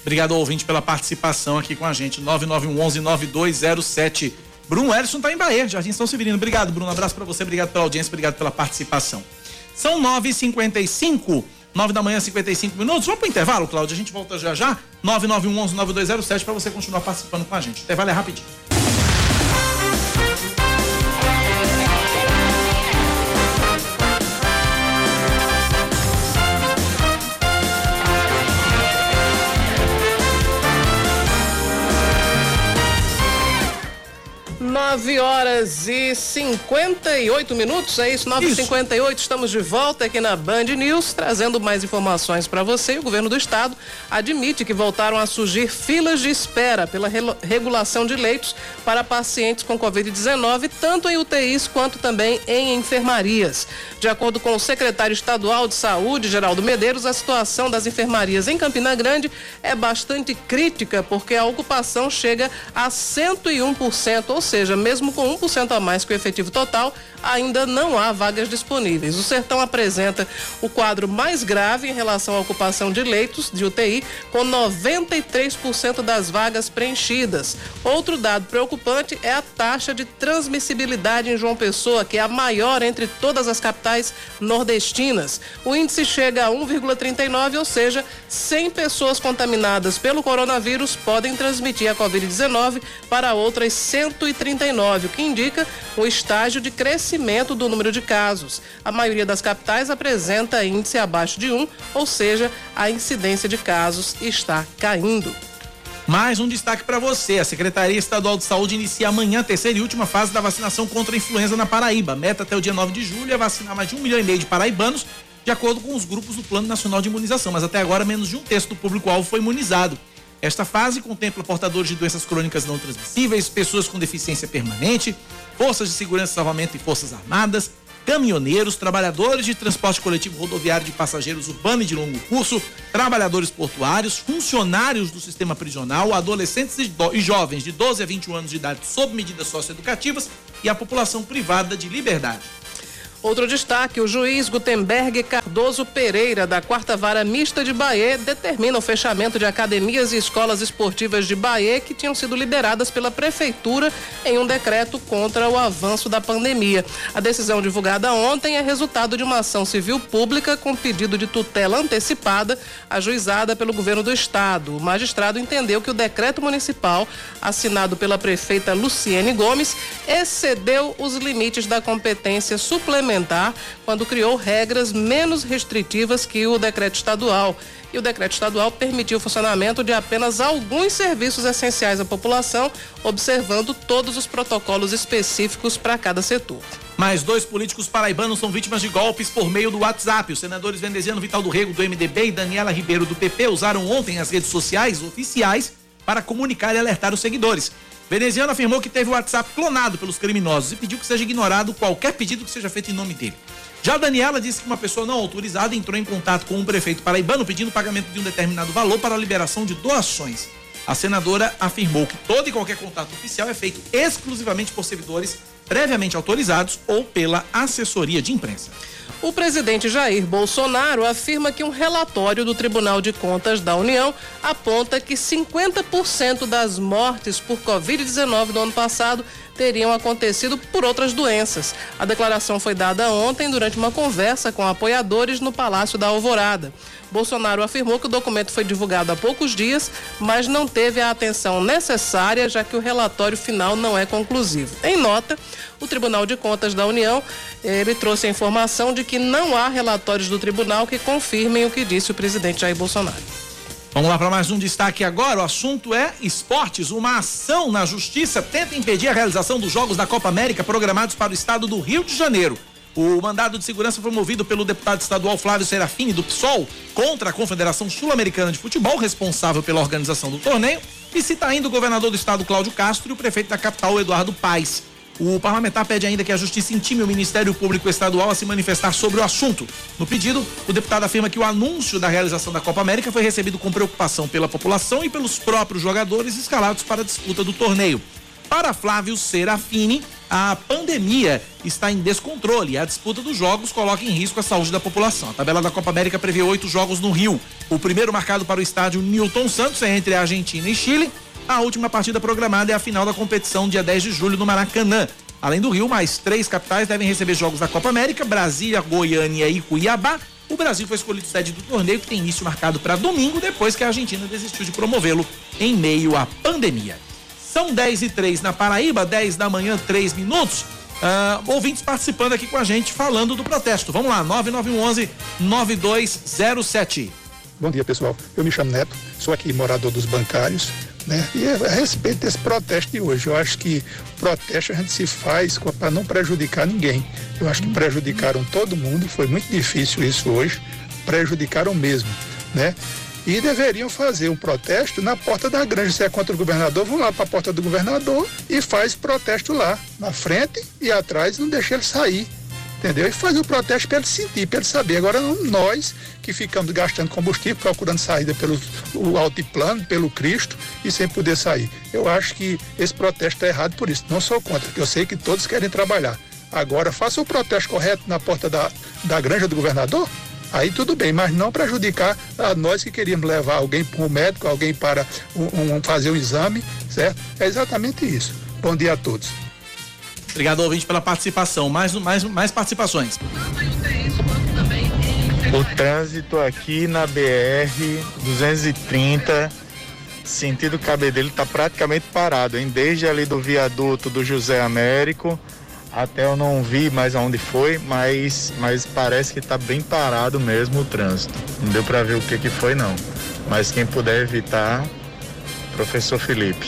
Obrigado, ouvinte, pela participação aqui com a gente. 9911-9207. Bruno Ellison está em Bahia, Jardim São Severino. Obrigado, Bruno. Um abraço para você, obrigado pela audiência, obrigado pela participação. São 9h55. 9 da manhã, 55 minutos. Vamos pro intervalo, Cláudio? A gente volta já já. 9911-9207 para você continuar participando com a gente. O intervalo é rapidinho. 9 horas e 58 minutos, é isso? 9 e 58 estamos de volta aqui na Band News, trazendo mais informações para você. O governo do estado admite que voltaram a surgir filas de espera pela regulação de leitos para pacientes com Covid-19, tanto em UTIs quanto também em enfermarias. De acordo com o secretário estadual de saúde, Geraldo Medeiros, a situação das enfermarias em Campina Grande é bastante crítica, porque a ocupação chega a 101%, ou seja, seja, mesmo com 1% a mais que o efetivo total, ainda não há vagas disponíveis. O Sertão apresenta o quadro mais grave em relação à ocupação de leitos de UTI, com 93% das vagas preenchidas. Outro dado preocupante é a taxa de transmissibilidade em João Pessoa, que é a maior entre todas as capitais nordestinas. O índice chega a 1,39, ou seja, 100 pessoas contaminadas pelo coronavírus podem transmitir a Covid-19 para outras 130 39, o que indica o estágio de crescimento do número de casos. A maioria das capitais apresenta índice abaixo de 1, ou seja, a incidência de casos está caindo. Mais um destaque para você. A Secretaria Estadual de Saúde inicia amanhã a terceira e última fase da vacinação contra a influenza na Paraíba. Meta até o dia 9 de julho é vacinar mais de um milhão e meio de paraibanos, de acordo com os grupos do Plano Nacional de Imunização. Mas até agora, menos de um terço do público-alvo foi imunizado. Esta fase contempla portadores de doenças crônicas não transmissíveis, pessoas com deficiência permanente, forças de segurança e salvamento e forças armadas, caminhoneiros, trabalhadores de transporte coletivo rodoviário de passageiros urbano e de longo curso, trabalhadores portuários, funcionários do sistema prisional, adolescentes e jovens de 12 a 21 anos de idade sob medidas socioeducativas e a população privada de liberdade. Outro destaque: o juiz Gutenberg Cardoso Pereira, da Quarta Vara Mista de Bahia, determina o fechamento de academias e escolas esportivas de Bahia que tinham sido liberadas pela Prefeitura em um decreto contra o avanço da pandemia. A decisão divulgada ontem é resultado de uma ação civil pública com pedido de tutela antecipada ajuizada pelo governo do estado. O magistrado entendeu que o decreto municipal, assinado pela prefeita Luciene Gomes, excedeu os limites da competência suplementar quando criou regras menos restritivas que o decreto estadual. E o decreto estadual permitiu o funcionamento de apenas alguns serviços essenciais à população, observando todos os protocolos específicos para cada setor. Mais dois políticos paraibanos são vítimas de golpes por meio do WhatsApp. Os senadores Veneziano Vital do Rego, do MDB, e Daniela Ribeiro, do PP, usaram ontem as redes sociais oficiais para comunicar e alertar os seguidores. Veneziano afirmou que teve o WhatsApp clonado pelos criminosos e pediu que seja ignorado qualquer pedido que seja feito em nome dele. Já Daniela disse que uma pessoa não autorizada entrou em contato com um prefeito paraibano pedindo pagamento de um determinado valor para a liberação de doações. A senadora afirmou que todo e qualquer contato oficial é feito exclusivamente por servidores previamente autorizados ou pela assessoria de imprensa. O presidente Jair Bolsonaro afirma que um relatório do Tribunal de Contas da União aponta que 50% das mortes por Covid-19 do ano passado teriam acontecido por outras doenças. A declaração foi dada ontem durante uma conversa com apoiadores no Palácio da Alvorada. Bolsonaro afirmou que o documento foi divulgado há poucos dias, mas não teve a atenção necessária, já que o relatório final não é conclusivo. Em nota, o Tribunal de Contas da União ele trouxe a informação de que não há relatórios do tribunal que confirmem o que disse o presidente Jair Bolsonaro. Vamos lá para mais um destaque agora. O assunto é esportes. Uma ação na justiça tenta impedir a realização dos Jogos da Copa América programados para o estado do Rio de Janeiro. O mandado de segurança foi movido pelo deputado estadual Flávio Serafini, do PSOL, contra a Confederação Sul-Americana de Futebol, responsável pela organização do torneio, e cita ainda o governador do estado, Cláudio Castro, e o prefeito da capital, Eduardo Paes. O parlamentar pede ainda que a Justiça intime o Ministério Público Estadual a se manifestar sobre o assunto. No pedido, o deputado afirma que o anúncio da realização da Copa América foi recebido com preocupação pela população e pelos próprios jogadores escalados para a disputa do torneio. Para Flávio Serafini, a pandemia está em descontrole e a disputa dos jogos coloca em risco a saúde da população. A tabela da Copa América prevê oito jogos no Rio. O primeiro marcado para o estádio Newton Santos é entre a Argentina e Chile a última partida programada é a final da competição, dia 10 de julho, no Maracanã. Além do Rio, mais três capitais devem receber jogos da Copa América: Brasília, Goiânia e Cuiabá. O Brasil foi escolhido sede do torneio, que tem início marcado para domingo, depois que a Argentina desistiu de promovê-lo em meio à pandemia. São 10 e 3 na Paraíba, 10 da manhã, 3 minutos. Uh, ouvintes participando aqui com a gente, falando do protesto. Vamos lá, 9911 9207. Bom dia, pessoal. Eu me chamo Neto, sou aqui morador dos bancários. Né? E a respeito desse protesto de hoje, eu acho que protesto a gente se faz para não prejudicar ninguém. Eu acho que prejudicaram todo mundo, foi muito difícil isso hoje, prejudicaram mesmo, né? E deveriam fazer um protesto na porta da granja. Se é contra o governador, vão lá para a porta do governador e faz protesto lá, na frente e atrás, não deixa ele sair entendeu? E fazer o protesto para ele sentir, para ele saber. Agora, nós que ficamos gastando combustível, procurando saída pelo o altiplano, pelo Cristo e sem poder sair. Eu acho que esse protesto está errado por isso. Não sou contra, porque eu sei que todos querem trabalhar. Agora, faça o protesto correto na porta da, da granja do governador, aí tudo bem, mas não prejudicar a nós que queríamos levar alguém para um médico, alguém para um, um, fazer um exame, certo? É exatamente isso. Bom dia a todos. Obrigado, ouvinte, pela participação. Mais, mais, mais participações. O trânsito aqui na BR 230, sentido Cabedelo, está praticamente parado, hein? Desde ali do viaduto do José Américo até eu não vi mais aonde foi, mas, mas parece que está bem parado mesmo o trânsito. Não deu para ver o que, que foi, não. Mas quem puder evitar, professor Felipe.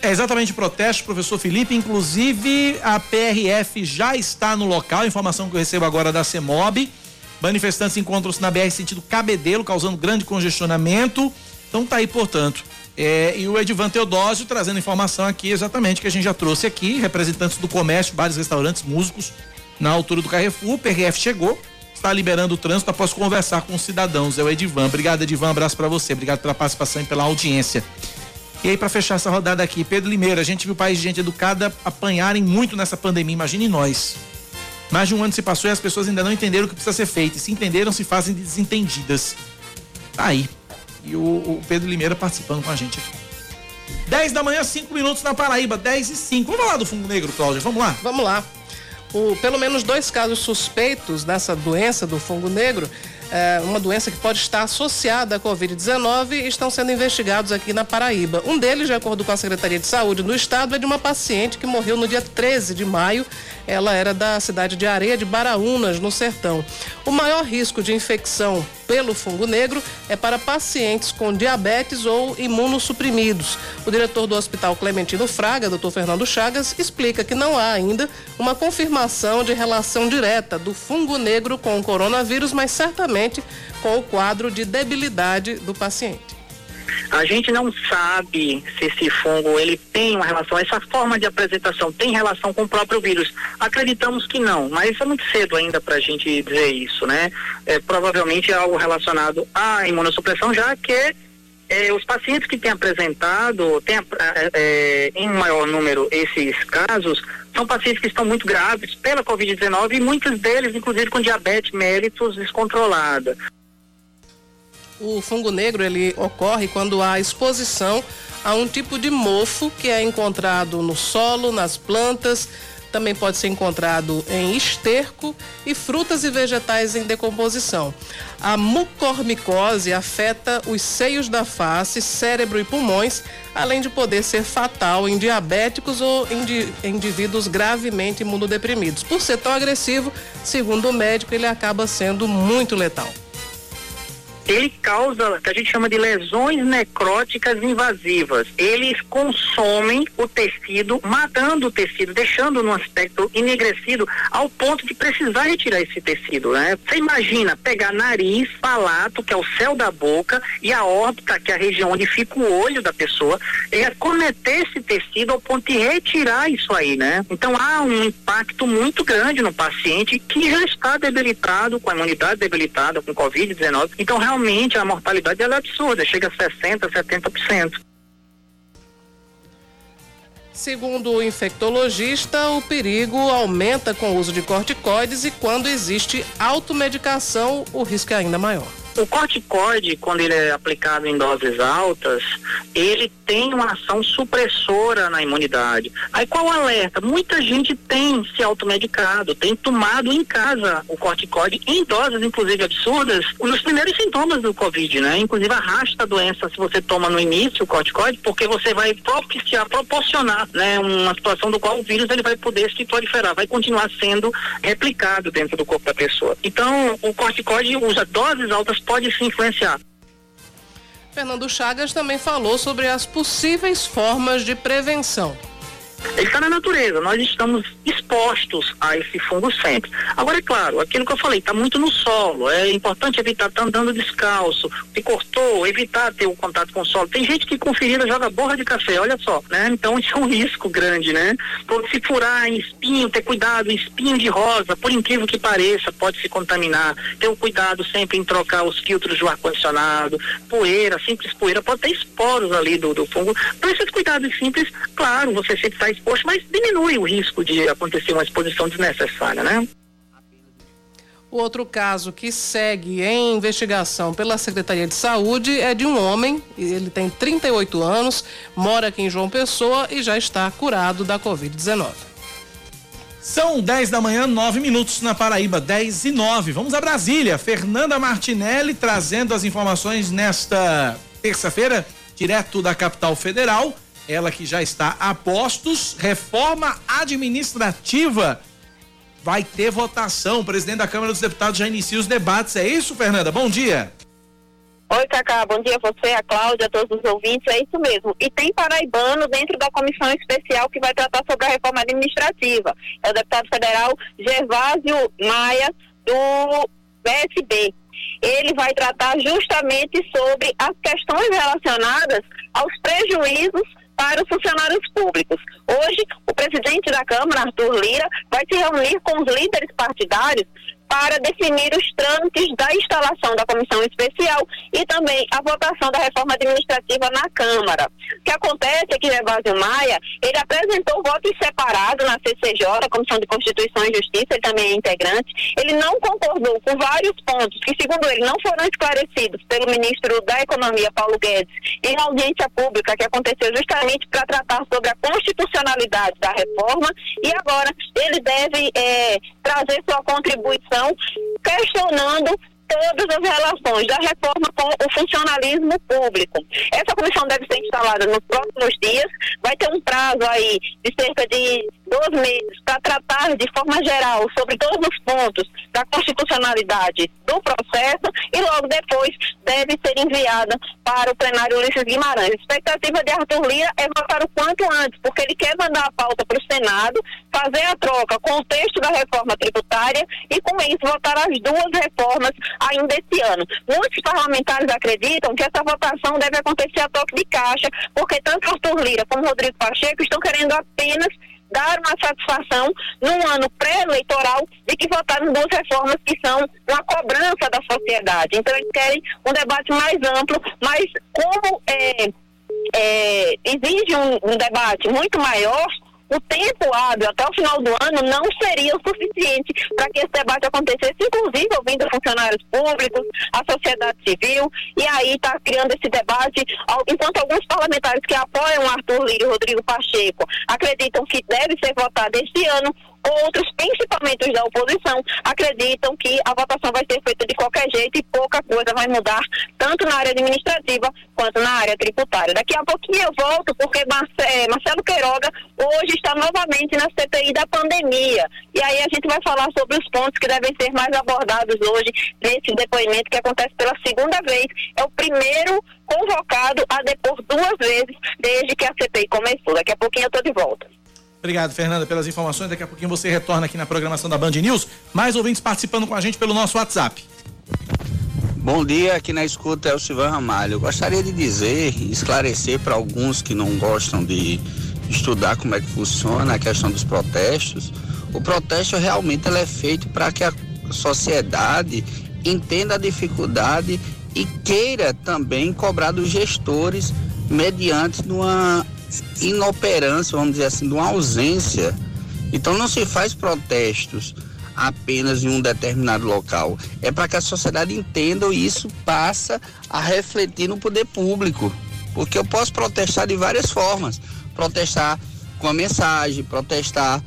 É exatamente protesto, professor Felipe. Inclusive, a PRF já está no local. Informação que eu recebo agora da CEMOB. Manifestantes encontram-se na BR sentido Cabedelo, causando grande congestionamento. Então tá aí, portanto. É, e o Edivan Teodósio trazendo informação aqui exatamente que a gente já trouxe aqui, representantes do comércio, bares, restaurantes, músicos, na altura do Carrefour, o PRF chegou, está liberando o trânsito após conversar com os cidadãos. É o Edivan. Obrigado, Edivan. abraço para você. Obrigado pela participação e pela audiência. E aí, para fechar essa rodada aqui, Pedro Limeira, a gente viu o país de gente educada apanharem muito nessa pandemia, imagine nós. Mais de um ano se passou e as pessoas ainda não entenderam o que precisa ser feito. E se entenderam, se fazem desentendidas. Tá aí. E o, o Pedro Limeira participando com a gente aqui. 10 da manhã, 5 minutos na Paraíba, 10 e 5. Vamos falar do fungo negro, Cláudia, vamos lá? Vamos lá. O, pelo menos dois casos suspeitos dessa doença do fungo negro é, uma doença que pode estar associada à Covid-19 e estão sendo investigados aqui na Paraíba. Um deles, de acordo com a Secretaria de Saúde do Estado, é de uma paciente que morreu no dia 13 de maio. Ela era da cidade de Areia de Baraunas, no Sertão. O maior risco de infecção pelo fungo negro é para pacientes com diabetes ou imunossuprimidos. O diretor do Hospital Clementino Fraga, Dr. Fernando Chagas, explica que não há ainda uma confirmação de relação direta do fungo negro com o coronavírus, mas certamente com o quadro de debilidade do paciente. A gente não sabe se esse fungo ele tem uma relação, essa forma de apresentação tem relação com o próprio vírus. Acreditamos que não, mas é muito cedo ainda para a gente dizer isso, né? É, provavelmente é algo relacionado à imunossupressão, já que é, os pacientes que têm apresentado, têm, é, em maior número esses casos, são pacientes que estão muito graves pela Covid-19 e muitos deles, inclusive, com diabetes mellitus descontrolada. O fungo negro ele ocorre quando há exposição a um tipo de mofo que é encontrado no solo, nas plantas, também pode ser encontrado em esterco e frutas e vegetais em decomposição. A mucormicose afeta os seios da face, cérebro e pulmões, além de poder ser fatal em diabéticos ou em indivíduos gravemente imunodeprimidos. Por ser tão agressivo, segundo o médico, ele acaba sendo muito letal ele causa, que a gente chama de lesões necróticas invasivas. Eles consomem o tecido, matando o tecido, deixando no aspecto enegrecido, ao ponto de precisar retirar esse tecido, né? Você imagina pegar nariz, palato, que é o céu da boca, e a órbita, que é a região onde fica o olho da pessoa, é cometer esse tecido ao ponto de retirar isso aí, né? Então há um impacto muito grande no paciente que já está debilitado, com a imunidade debilitada, com Covid-19. Então, realmente, realmente a mortalidade é absurda, chega a 60%, 70%. Segundo o infectologista, o perigo aumenta com o uso de corticoides e quando existe automedicação, o risco é ainda maior. O corticoide, quando ele é aplicado em doses altas, ele tem uma ação supressora na imunidade. Aí qual o alerta? Muita gente tem se automedicado, tem tomado em casa o corticoide em doses, inclusive absurdas, nos primeiros sintomas do Covid, né? Inclusive arrasta a doença se você toma no início o corticoide, porque você vai propiciar, proporcionar, né? Uma situação do qual o vírus ele vai poder se proliferar, vai continuar sendo replicado dentro do corpo da pessoa. Então, o corticoide usa doses altas pode se influenciar. Fernando Chagas também falou sobre as possíveis formas de prevenção ele está na natureza, nós estamos expostos a esse fungo sempre. Agora, é claro, aquilo que eu falei, está muito no solo, é importante evitar estar tá andando descalço, se cortou, evitar ter o contato com o solo. Tem gente que com ferida joga borra de café, olha só, né? Então (laughs) isso é um risco grande, né? Pode se furar em espinho, ter cuidado, espinho de rosa, por incrível que pareça, pode se contaminar. Ter o cuidado sempre em trocar os filtros do ar-condicionado, poeira, simples poeira, pode ter esporos ali do, do fungo. Então esses cuidados simples, claro, você sempre está exposto, mas diminui o risco de acontecer uma exposição desnecessária, né? O outro caso que segue em investigação pela Secretaria de Saúde é de um homem, ele tem 38 anos, mora aqui em João Pessoa e já está curado da Covid-19. São 10 da manhã, 9 minutos na Paraíba, 10 e 9. Vamos a Brasília. Fernanda Martinelli trazendo as informações nesta terça-feira, direto da capital federal ela que já está a postos, reforma administrativa. Vai ter votação. O presidente da Câmara dos Deputados já inicia os debates. É isso, Fernanda? Bom dia. Oi, Cacá, bom dia a você, a Cláudia, a todos os ouvintes, é isso mesmo. E tem paraibano dentro da comissão especial que vai tratar sobre a reforma administrativa. É o deputado federal Gervásio Maia, do PSB. Ele vai tratar justamente sobre as questões relacionadas aos prejuízos para os funcionários públicos. Hoje, o presidente da Câmara, Arthur Lira, vai se reunir com os líderes partidários para definir os trâmites da instalação da comissão especial e também a votação da reforma administrativa na Câmara. O que acontece é que Evásio Maia, ele apresentou votos separados na CCJ, a Comissão de Constituição e Justiça, ele também é integrante. Ele não concordou com vários pontos que, segundo ele, não foram esclarecidos pelo ministro da Economia, Paulo Guedes, em audiência pública que aconteceu justamente para tratar sobre a constitucionalidade da reforma e agora ele deve é, trazer sua contribuição questionando todas as relações da reforma com o funcionalismo público. Essa comissão deve ser instalada nos próximos dias, vai ter um prazo aí de cerca de dois meses para tratar de forma geral sobre todos os pontos da constitucionalidade do processo e logo depois deve ser enviada para o plenário Ulisses Guimarães. A expectativa de Arthur Lira é votar o quanto antes, porque ele quer mandar a pauta para o Senado, fazer a troca com o texto da reforma tributária e com isso votar as duas reformas ainda esse ano. Muitos parlamentares acreditam que essa votação deve acontecer a toque de caixa, porque tanto Arthur Lira como Rodrigo Pacheco estão querendo apenas dar uma satisfação num ano pré-eleitoral de que votaram duas reformas que são uma cobrança da sociedade. Então, eles querem um debate mais amplo, mas como é, é, exige um, um debate muito maior, o tempo hábil até o final do ano não seria o suficiente para que esse debate acontecesse, inclusive ouvindo funcionários públicos, a sociedade civil, e aí está criando esse debate, enquanto alguns parlamentares que apoiam Arthur Lira e Rodrigo Pacheco acreditam que deve ser votado este ano, Outros, principalmente os da oposição, acreditam que a votação vai ser feita de qualquer jeito e pouca coisa vai mudar, tanto na área administrativa quanto na área tributária. Daqui a pouquinho eu volto, porque eh, Marcelo Queiroga hoje está novamente na CPI da pandemia. E aí a gente vai falar sobre os pontos que devem ser mais abordados hoje nesse depoimento que acontece pela segunda vez. É o primeiro convocado a depor duas vezes desde que a CPI começou. Daqui a pouquinho eu estou de volta. Obrigado, Fernanda, pelas informações. Daqui a pouquinho você retorna aqui na programação da Band News. Mais ouvintes participando com a gente pelo nosso WhatsApp. Bom dia, aqui na escuta é o Silvão Ramalho. Eu gostaria de dizer, esclarecer para alguns que não gostam de estudar como é que funciona a questão dos protestos. O protesto realmente é feito para que a sociedade entenda a dificuldade e queira também cobrar dos gestores mediante uma inoperância, vamos dizer assim, de uma ausência. Então não se faz protestos apenas em um determinado local. É para que a sociedade entenda e isso passa a refletir no poder público. Porque eu posso protestar de várias formas. Protestar com a mensagem, protestar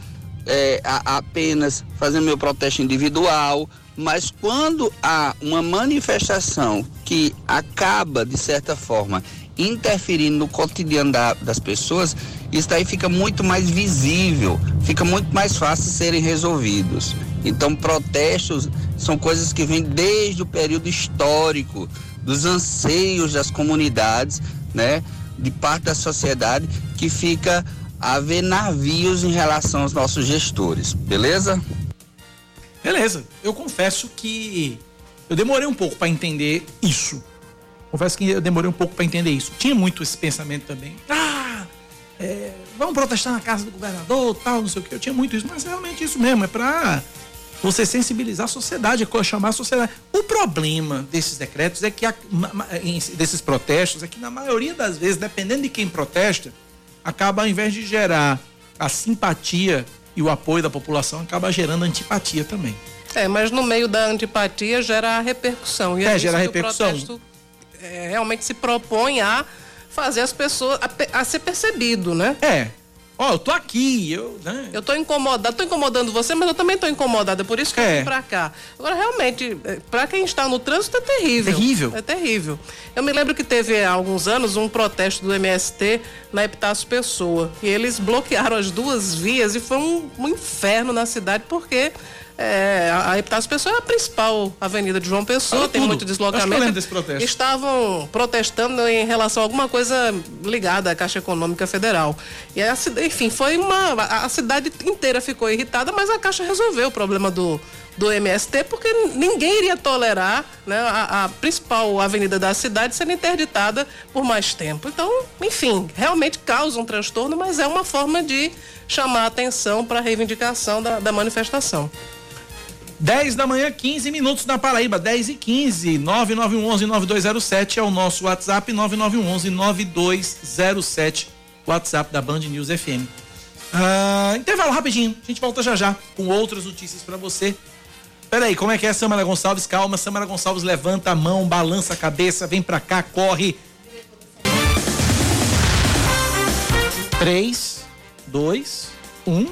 é, a, apenas fazendo meu protesto individual. Mas quando há uma manifestação que acaba, de certa forma, interferindo no cotidiano da, das pessoas, isso daí fica muito mais visível, fica muito mais fácil serem resolvidos. Então, protestos são coisas que vêm desde o período histórico, dos anseios das comunidades, né, de parte da sociedade, que fica a ver navios em relação aos nossos gestores, beleza? Beleza. Eu confesso que eu demorei um pouco para entender isso Confesso que eu demorei um pouco para entender isso. Tinha muito esse pensamento também. Ah, é, vamos protestar na casa do governador, tal, não sei o que. Eu tinha muito isso, mas é realmente isso mesmo, é para você sensibilizar a sociedade, é chamar a sociedade. O problema desses decretos é que, a, desses protestos, é que na maioria das vezes, dependendo de quem protesta, acaba ao invés de gerar a simpatia e o apoio da população, acaba gerando antipatia também. É, mas no meio da antipatia gera a repercussão. E é, é gera a repercussão. É, realmente se propõe a fazer as pessoas a, a ser percebido, né? É. Ó, oh, eu tô aqui, eu, né? Eu tô incomodado, tô incomodando você, mas eu também tô incomodada, por isso que é. eu vim pra cá. Agora, realmente, é, pra quem está no trânsito é terrível. Terrível. É terrível. Eu me lembro que teve há alguns anos um protesto do MST na Epitácio Pessoa. E eles bloquearam as duas vias e foi um, um inferno na cidade, porque é, a Epitácio Pessoa é a principal avenida de João Pessoa, tem muito deslocamento. Estavam protestando em relação a alguma coisa ligada à Caixa Econômica Federal. E a, enfim, foi uma. A cidade inteira ficou irritada, mas a Caixa resolveu o problema do, do MST, porque ninguém iria tolerar né, a, a, principal avenida da cidade sendo interditada por mais tempo. Então, enfim, realmente causa um transtorno, mas é uma forma de chamar a atenção para a reivindicação da, da manifestação. 10 da manhã, 15 minutos na Paraíba, 10 e 15. 9911-9207 é o nosso WhatsApp, 9911-9207, WhatsApp da Band News FM. Ah, intervalo rapidinho, a gente volta já já com outras notícias para você. Peraí, como é que é, Samara Gonçalves? Calma, Samara Gonçalves levanta a mão, balança a cabeça, vem pra cá, corre. 3, 2, 1,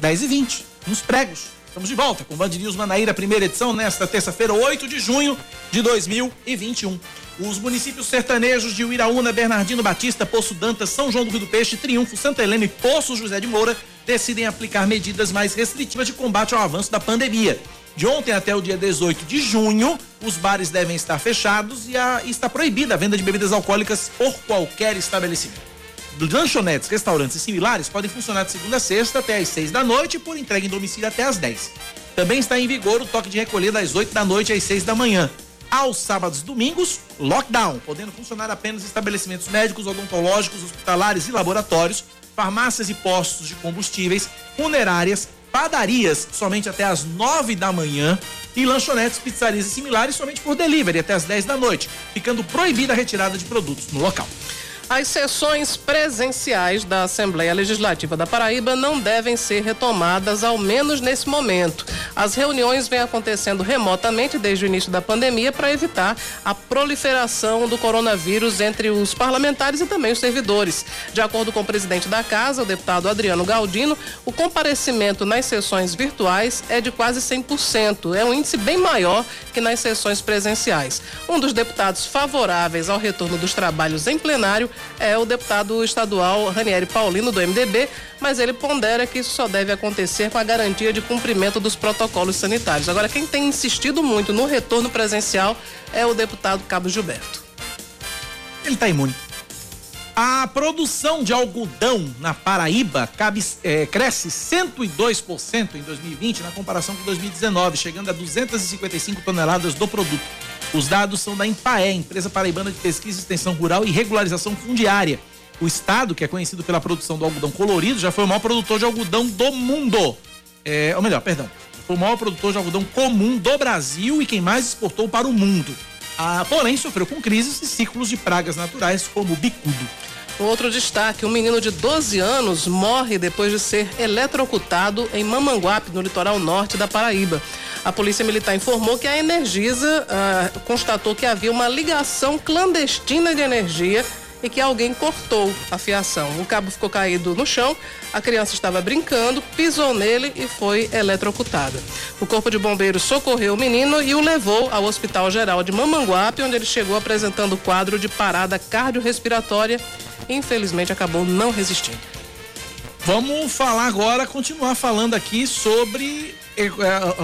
10 e 20. Nos pregos. Estamos de volta com Band News Manaíra, primeira edição, nesta terça-feira, 8 de junho de 2021. Os municípios sertanejos de Uiraúna, Bernardino Batista, Poço Dantas, São João do Rio do Peixe, Triunfo, Santa Helena e Poço José de Moura decidem aplicar medidas mais restritivas de combate ao avanço da pandemia. De ontem até o dia 18 de junho, os bares devem estar fechados e, a, e está proibida a venda de bebidas alcoólicas por qualquer estabelecimento. Lanchonetes, restaurantes e similares podem funcionar de segunda a sexta até às 6 da noite por entrega em domicílio até às 10. Também está em vigor o toque de recolher das 8 da noite às 6 da manhã. Aos sábados e domingos, lockdown, podendo funcionar apenas estabelecimentos médicos, odontológicos, hospitalares e laboratórios, farmácias e postos de combustíveis, funerárias, padarias somente até às 9 da manhã e lanchonetes, pizzarias e similares somente por delivery até às 10 da noite, ficando proibida a retirada de produtos no local. As sessões presenciais da Assembleia Legislativa da Paraíba não devem ser retomadas, ao menos nesse momento. As reuniões vêm acontecendo remotamente desde o início da pandemia para evitar a proliferação do coronavírus entre os parlamentares e também os servidores. De acordo com o presidente da Casa, o deputado Adriano Galdino, o comparecimento nas sessões virtuais é de quase 100%. É um índice bem maior que nas sessões presenciais. Um dos deputados favoráveis ao retorno dos trabalhos em plenário é o deputado estadual Ranieri Paulino, do MDB, mas ele pondera que isso só deve acontecer com a garantia de cumprimento dos protocolos sanitários. Agora, quem tem insistido muito no retorno presencial é o deputado Cabo Gilberto. Ele está imune. A produção de algodão na Paraíba cabe, é, cresce 102% em 2020 na comparação com 2019, chegando a 255 toneladas do produto. Os dados são da Empaé, Empresa Paraibana de Pesquisa Extensão Rural e Regularização Fundiária. O estado, que é conhecido pela produção do algodão colorido, já foi o maior produtor de algodão do mundo. É, ou melhor, perdão, foi o maior produtor de algodão comum do Brasil e quem mais exportou para o mundo. Ah, porém, sofreu com crises e ciclos de pragas naturais como o bicudo. Outro destaque: um menino de 12 anos morre depois de ser eletrocutado em Mamanguape, no litoral norte da Paraíba. A Polícia Militar informou que a Energisa ah, constatou que havia uma ligação clandestina de energia e que alguém cortou a fiação. O cabo ficou caído no chão, a criança estava brincando, pisou nele e foi eletrocutada. O Corpo de Bombeiros socorreu o menino e o levou ao Hospital Geral de Mamanguape, onde ele chegou apresentando quadro de parada cardiorrespiratória e infelizmente acabou não resistindo. Vamos falar agora, continuar falando aqui sobre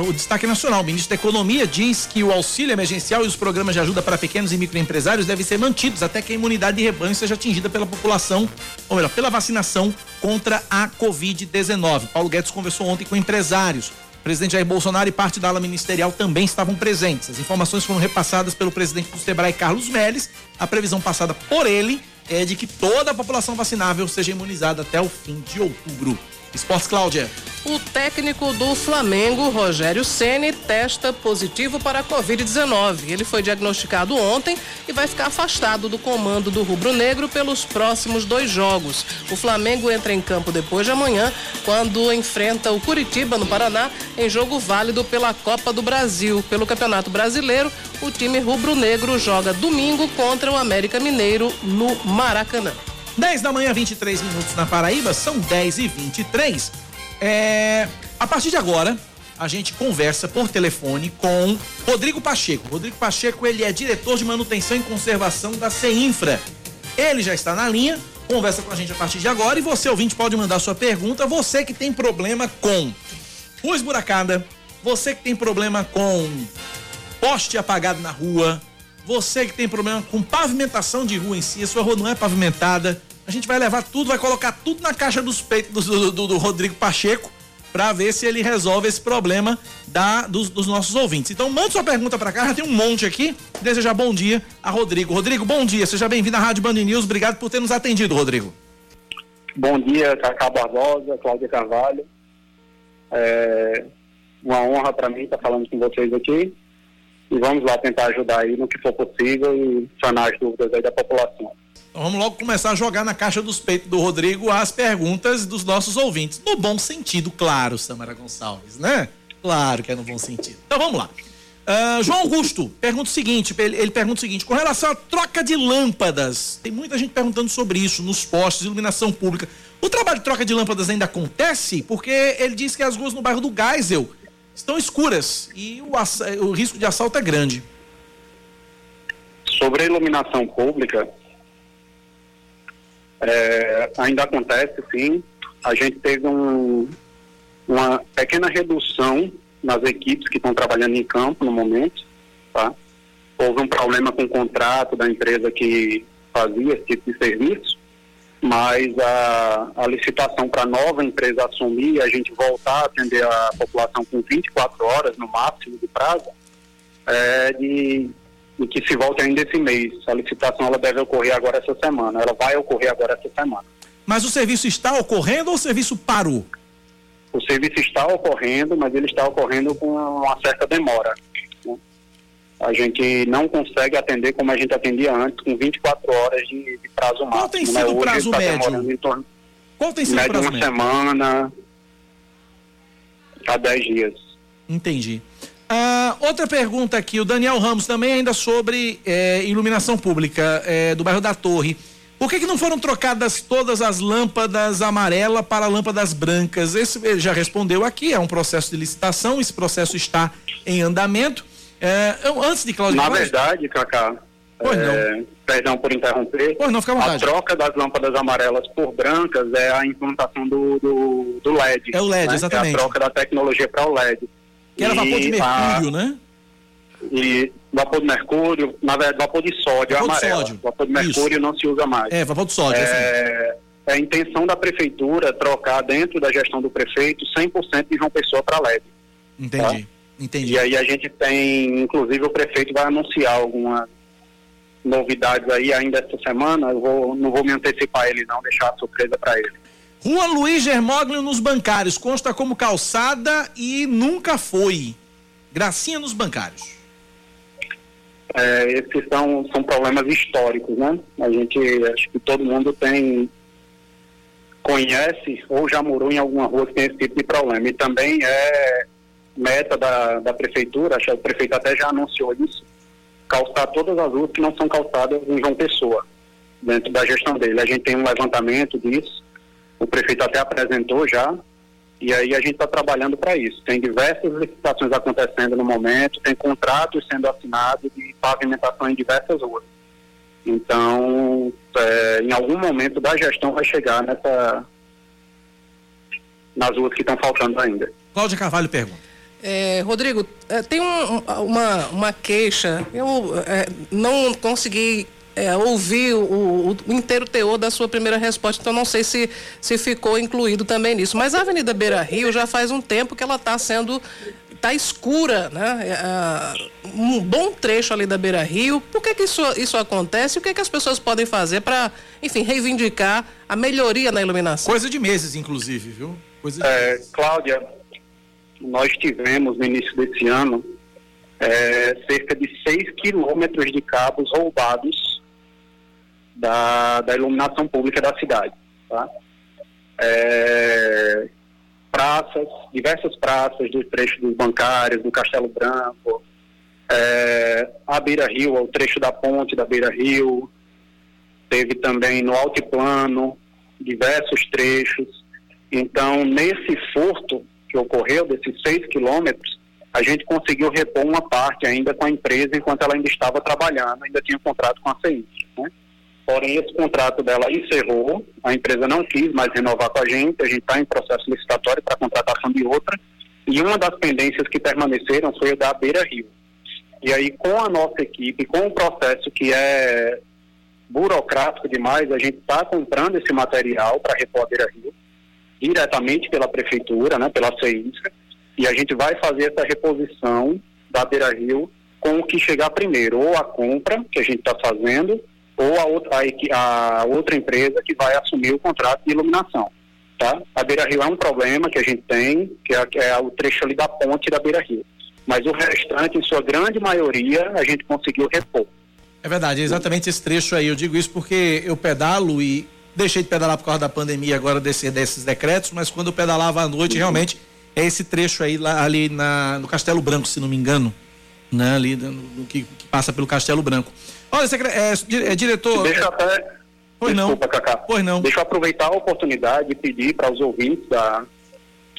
o destaque nacional. O ministro da Economia diz que o auxílio emergencial e os programas de ajuda para pequenos e microempresários devem ser mantidos até que a imunidade de rebanho seja atingida pela população, ou melhor, pela vacinação contra a Covid-19. Paulo Guedes conversou ontem com empresários. O presidente Jair Bolsonaro e parte da ala ministerial também estavam presentes. As informações foram repassadas pelo presidente do Sebrae, Carlos Melles. A previsão passada por ele é de que toda a população vacinável seja imunizada até o fim de outubro. Esportes Cláudia. O técnico do Flamengo, Rogério Ceni, testa positivo para a Covid-19. Ele foi diagnosticado ontem e vai ficar afastado do comando do Rubro Negro pelos próximos dois jogos. O Flamengo entra em campo depois de amanhã, quando enfrenta o Curitiba, no Paraná, em jogo válido pela Copa do Brasil. Pelo Campeonato Brasileiro, o time rubro-negro joga domingo contra o América Mineiro no Maracanã. 10 da manhã, 23 minutos na Paraíba, são 10 e 23. É, a partir de agora, a gente conversa por telefone com Rodrigo Pacheco. Rodrigo Pacheco, ele é diretor de manutenção e conservação da CEINFRA. Ele já está na linha, conversa com a gente a partir de agora e você, ouvinte, pode mandar sua pergunta. Você que tem problema com rua esburacada, você que tem problema com poste apagado na rua, você que tem problema com pavimentação de rua em si, a sua rua não é pavimentada, a gente vai levar tudo, vai colocar tudo na caixa dos peitos do, do, do Rodrigo Pacheco para ver se ele resolve esse problema da, dos, dos nossos ouvintes. Então, mande sua pergunta para cá, já tem um monte aqui. Desejar bom dia a Rodrigo. Rodrigo, bom dia, seja bem-vindo à Rádio Band News. Obrigado por ter nos atendido, Rodrigo. Bom dia, Cacá Barbosa, Cláudia Carvalho. É uma honra para mim estar falando com vocês aqui e vamos lá tentar ajudar aí no que for possível e sanar as dúvidas aí da população. Então vamos logo começar a jogar na caixa dos peitos do Rodrigo as perguntas dos nossos ouvintes. No bom sentido, claro, Samara Gonçalves, né? Claro que é no bom sentido. Então vamos lá. Uh, João Augusto pergunta o seguinte: ele, ele, pergunta o seguinte, com relação à troca de lâmpadas, tem muita gente perguntando sobre isso nos postes, iluminação pública. O trabalho de troca de lâmpadas ainda acontece? Porque ele diz que as ruas no bairro do Geisel estão escuras e o, o risco de assalto é grande. Sobre a iluminação pública, é, ainda acontece sim. A gente teve um- uma pequena redução nas equipes que estão trabalhando em campo no momento. Tá? Houve um problema com o contrato da empresa que fazia esse tipo de serviço, mas a, a licitação para a nova empresa assumir e a gente voltar a atender a população com 24 horas no máximo de prazo, é de, de que se volte ainda esse mês. A licitação ela deve ocorrer agora essa semana. Ela vai ocorrer agora essa semana. Mas o serviço está ocorrendo ou o serviço parou? O serviço está ocorrendo, mas ele está ocorrendo com uma certa demora. Né? A gente não consegue atender como a gente atendia antes, com 24 horas de, de prazo máximo. tem né? sido o Hoje prazo está médio? Em torno, Qual tem sido o médio prazo uma médio? semana a 10 dias. Entendi. Ah, outra pergunta aqui, o Daniel Ramos também ainda sobre eh, iluminação pública eh, do bairro da Torre. Por que, que não foram trocadas todas as lâmpadas amarelas para lâmpadas brancas? Esse ele já respondeu aqui, é um processo de licitação, esse processo está em andamento. Eh, eu- antes de Cláudio Na falar- verdade, Cacá, Pois é, perdão por interromper, Pois não, fica à a vontade. troca das lâmpadas amarelas por brancas é a implantação do, do, do LED. É o LED, né? exatamente. É a troca da tecnologia para o LED. que era vapor de E a- mercúrio, né? E vapor de mercúrio, na verdade, vapor de sódio Vapor é de amarelo. sódio. Vapor de mercúrio não se usa mais. É, vapor de sódio, É, é a intenção da prefeitura trocar dentro da gestão do prefeito 100% de João Pessoa para LED. Entendi. Entendi. E aí a gente tem, inclusive o prefeito vai anunciar algumas novidades aí ainda essa semana. Eu vou, não vou me antecipar a ele não, deixar a surpresa para ele. Rua Luiz Germoglio nos bancários, consta como calçada e nunca foi. Gracinha nos bancários. É, esses são, são problemas históricos, né? A gente, acho que todo mundo tem, conhece ou já morou em alguma rua que tem esse tipo de problema. E também é meta da, da prefeitura, acho que o prefeito até já anunciou isso, calçar todas as ruas que não são calçadas em João Pessoa, dentro da gestão dele. A gente tem um levantamento disso, o prefeito até apresentou já, e aí a gente está trabalhando para isso. Tem diversas licitações acontecendo no momento, tem contratos sendo assinados de pavimentação em diversas ruas. Então, é, em algum momento da gestão vai chegar nessa nas ruas que estão faltando ainda. Cláudia Carvalho pergunta. É, Rodrigo, é, tem um- uma, uma queixa, eu é, não consegui é, ouvir o, o- o inteiro teor da sua primeira resposta, então não sei se, se ficou incluído também nisso. Mas a Avenida Beira Rio já faz um tempo que ela está sendo. está escura, né? É, ah, um bom trecho ali da Beira Rio. Por que, que isso, isso acontece? O que, que as pessoas podem fazer para, enfim, reivindicar a melhoria na iluminação? Coisa de meses, inclusive, viu? Coisa de É, Cláudia, nós tivemos no início desse ano é, cerca de 6 quilômetros de cabos roubados da, da iluminação pública da cidade. Tá? É, praças, diversas praças do trecho dos bancários, do Castelo Branco, é, a Beira Rio, o trecho da ponte da Beira Rio, teve também no altiplano, diversos trechos. Então, nesse furto que ocorreu, desses seis quilômetros, a gente conseguiu repor uma parte ainda com a empresa enquanto ela ainda estava trabalhando, ainda tinha um contrato com a CEIS. Né? Porém, esse contrato dela encerrou, a empresa não quis mais renovar com a gente, a gente está em processo licitatório para contratação de outra, e uma das pendências que permaneceram foi a da Beira Rio. E aí, com a nossa equipe, com o processo que é burocrático demais, a gente está comprando esse material para repor a Beira Rio, diretamente pela prefeitura, né, pela CEISCA, e a gente vai fazer essa reposição da Beira Rio com o que chegar primeiro, ou a compra que a gente está fazendo, ou a outra, a, a outra empresa que vai assumir o contrato de iluminação. Tá? A Beira Rio é um problema que a gente tem, que é, que é o trecho ali da ponte da Beira Rio. Mas o restante, em sua grande maioria, a gente conseguiu repor. É verdade, é exatamente esse trecho aí. Eu digo isso porque eu pedalo e deixei de pedalar por causa da pandemia agora desse, desses decretos, mas quando eu pedalava à noite, realmente é esse trecho aí lá, ali na, no Castelo Branco, se não me engano. Né, ali no, no que, que passa pelo Castelo Branco. Olha, secre- é, é, diretor. Deixa até. Pois não. Desculpa, Cacá. Pois não. Deixa eu aproveitar a oportunidade e pedir para os ouvintes da,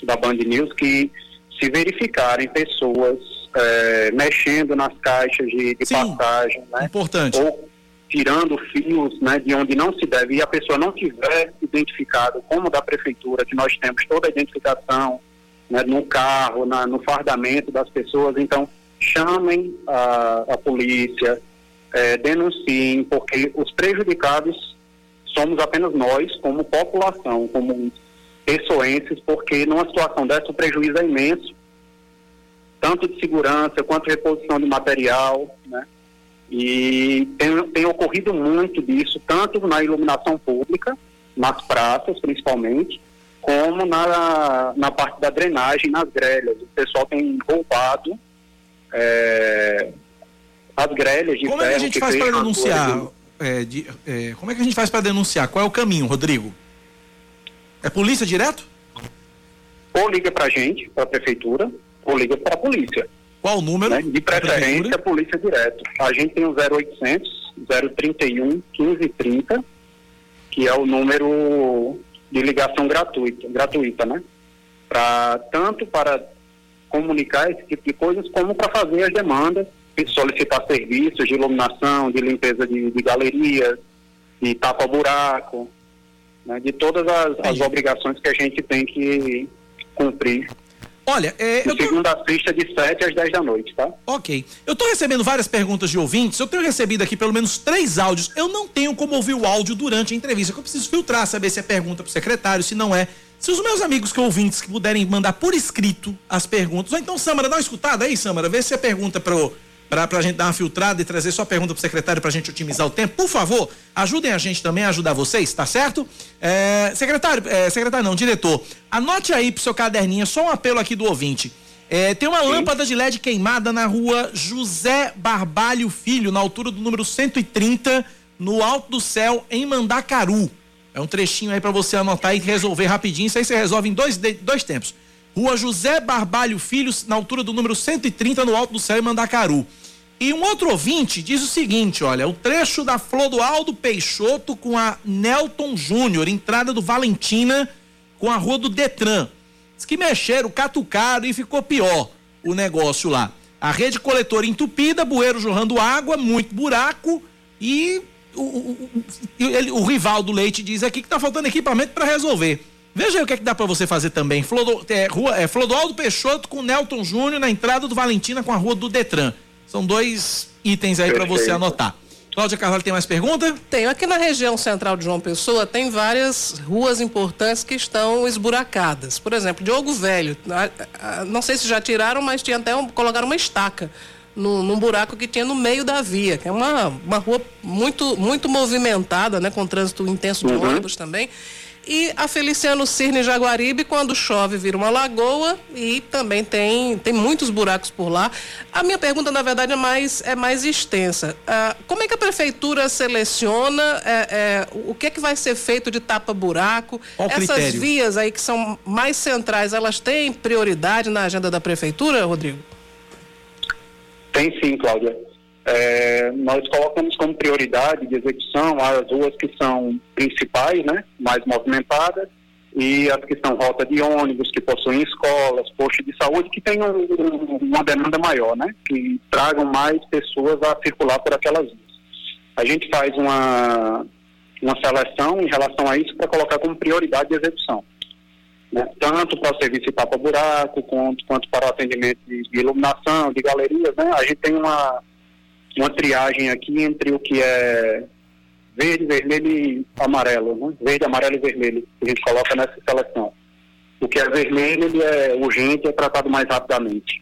da Band News que se verificarem pessoas é, mexendo nas caixas de, de passagem, né? Importante. Ou tirando fios, né, de onde não se deve, e a pessoa não tiver identificado como da prefeitura, que nós temos toda a identificação, né, no carro, na, no fardamento das pessoas, então chamem a, a polícia, é, denunciem, porque os prejudicados somos apenas nós, como população, como pessoenses, porque numa situação dessa o prejuízo é imenso, tanto de segurança quanto reposição de material, né? E tem, tem ocorrido muito disso, tanto na iluminação pública, nas praças principalmente, como na, na parte da drenagem, nas grelhas. O pessoal tem roubado é, as grelhas de Como é que a gente faz para denunciar? É, de- é, como é que a gente faz para denunciar? Qual é o caminho, Rodrigo? É polícia direto? Ou liga pra gente, pra prefeitura, ou liga pra polícia. Qual o número? De preferência, a polícia direto. A gente tem o 0800 031 1530, que é o número de ligação gratuita, gratuita, né? Pra, tanto para comunicar esse tipo de coisas, como para fazer as demandas, e solicitar serviços de iluminação, de limpeza de, de galerias, de tapa-buraco, né? de todas as, as obrigações que a gente tem que cumprir. Olha, é, De segunda a sexta, de 7 às 10 da noite, tá? Ok. Eu tô recebendo várias perguntas de ouvintes. Eu tenho recebido aqui pelo menos três áudios. Eu não tenho como ouvir o áudio durante a entrevista. que Eu preciso filtrar, saber se é pergunta pro secretário, se não é. Se os meus amigos que ouvintes que puderem mandar por escrito as perguntas. Ou então, Samara, dá uma escutada aí, Samara. Vê se é pergunta pro, pra, pra gente dar uma filtrada e trazer só pergunta pro secretário pra gente otimizar o tempo. Por favor, ajudem a gente também a ajudar vocês, tá certo? É, secretário, é, secretário não, diretor. Anote aí pro seu caderninho, só um apelo aqui do ouvinte. É, tem uma lâmpada de LED queimada na rua José Barbalho Filho, na altura do número 130, no alto do céu, em Mandacaru. É um trechinho aí pra você anotar e resolver rapidinho. Isso aí você resolve em dois, dois tempos. Rua José Barbalho Filho, na altura do número 130, no alto do céu, em Mandacaru. E um outro ouvinte diz o seguinte: olha, o trecho da Flor do Aldo Peixoto com a Nelton Júnior, entrada do Valentina com a rua do Detran. Diz que mexeram, catucaram e ficou pior o negócio lá. A rede coletora entupida, bueiro jorrando água, muito buraco e o, o- o- ele- o Leite diz aqui que tá faltando equipamento para resolver. Veja aí o que, é que dá para você fazer também. Flor do, é, rua, é, Flor do Aldo Peixoto com Nelton Júnior na entrada do Valentina com a rua do Detran. São dois itens aí para você anotar. Cláudia Carvalho tem mais pergunta? Tenho. Aqui na região central de João Pessoa tem várias ruas importantes que estão esburacadas. Por exemplo, Diogo Velho. Não sei se já tiraram, mas tinha até um, colocaram uma estaca no, num buraco que tinha no meio da via, que é uma, uma rua muito, muito movimentada, né? Com trânsito intenso de Uhum. ônibus também. E a Feliciano Cirne Jaguaribe, quando chove, vira uma lagoa e também tem, tem muitos buracos por lá. A minha pergunta, na verdade, é mais, é mais extensa. Ah, como é que a prefeitura seleciona é, é, o que é que vai ser feito de tapa-buraco? Essas critério? vias aí que são mais centrais, elas têm prioridade na agenda da prefeitura, Rodrigo? Tem sim, Cláudia. É, nós colocamos como prioridade de execução as ruas que são principais, né, mais movimentadas, e as que são rota de ônibus, que possuem escolas, postos de saúde, que tenham um- uma demanda maior, né, que tragam mais pessoas a circular por aquelas vias. A gente faz uma, uma seleção em relação a isso para colocar como prioridade de execução. né, tanto para o serviço de tapa-buraco, quanto, quanto para o atendimento de, de iluminação, de galerias, né? A gente tem uma, uma triagem aqui entre o que é verde, vermelho e amarelo, né? Verde, amarelo e vermelho, que a gente coloca nessa seleção. O que é vermelho, ele é urgente, é tratado mais rapidamente.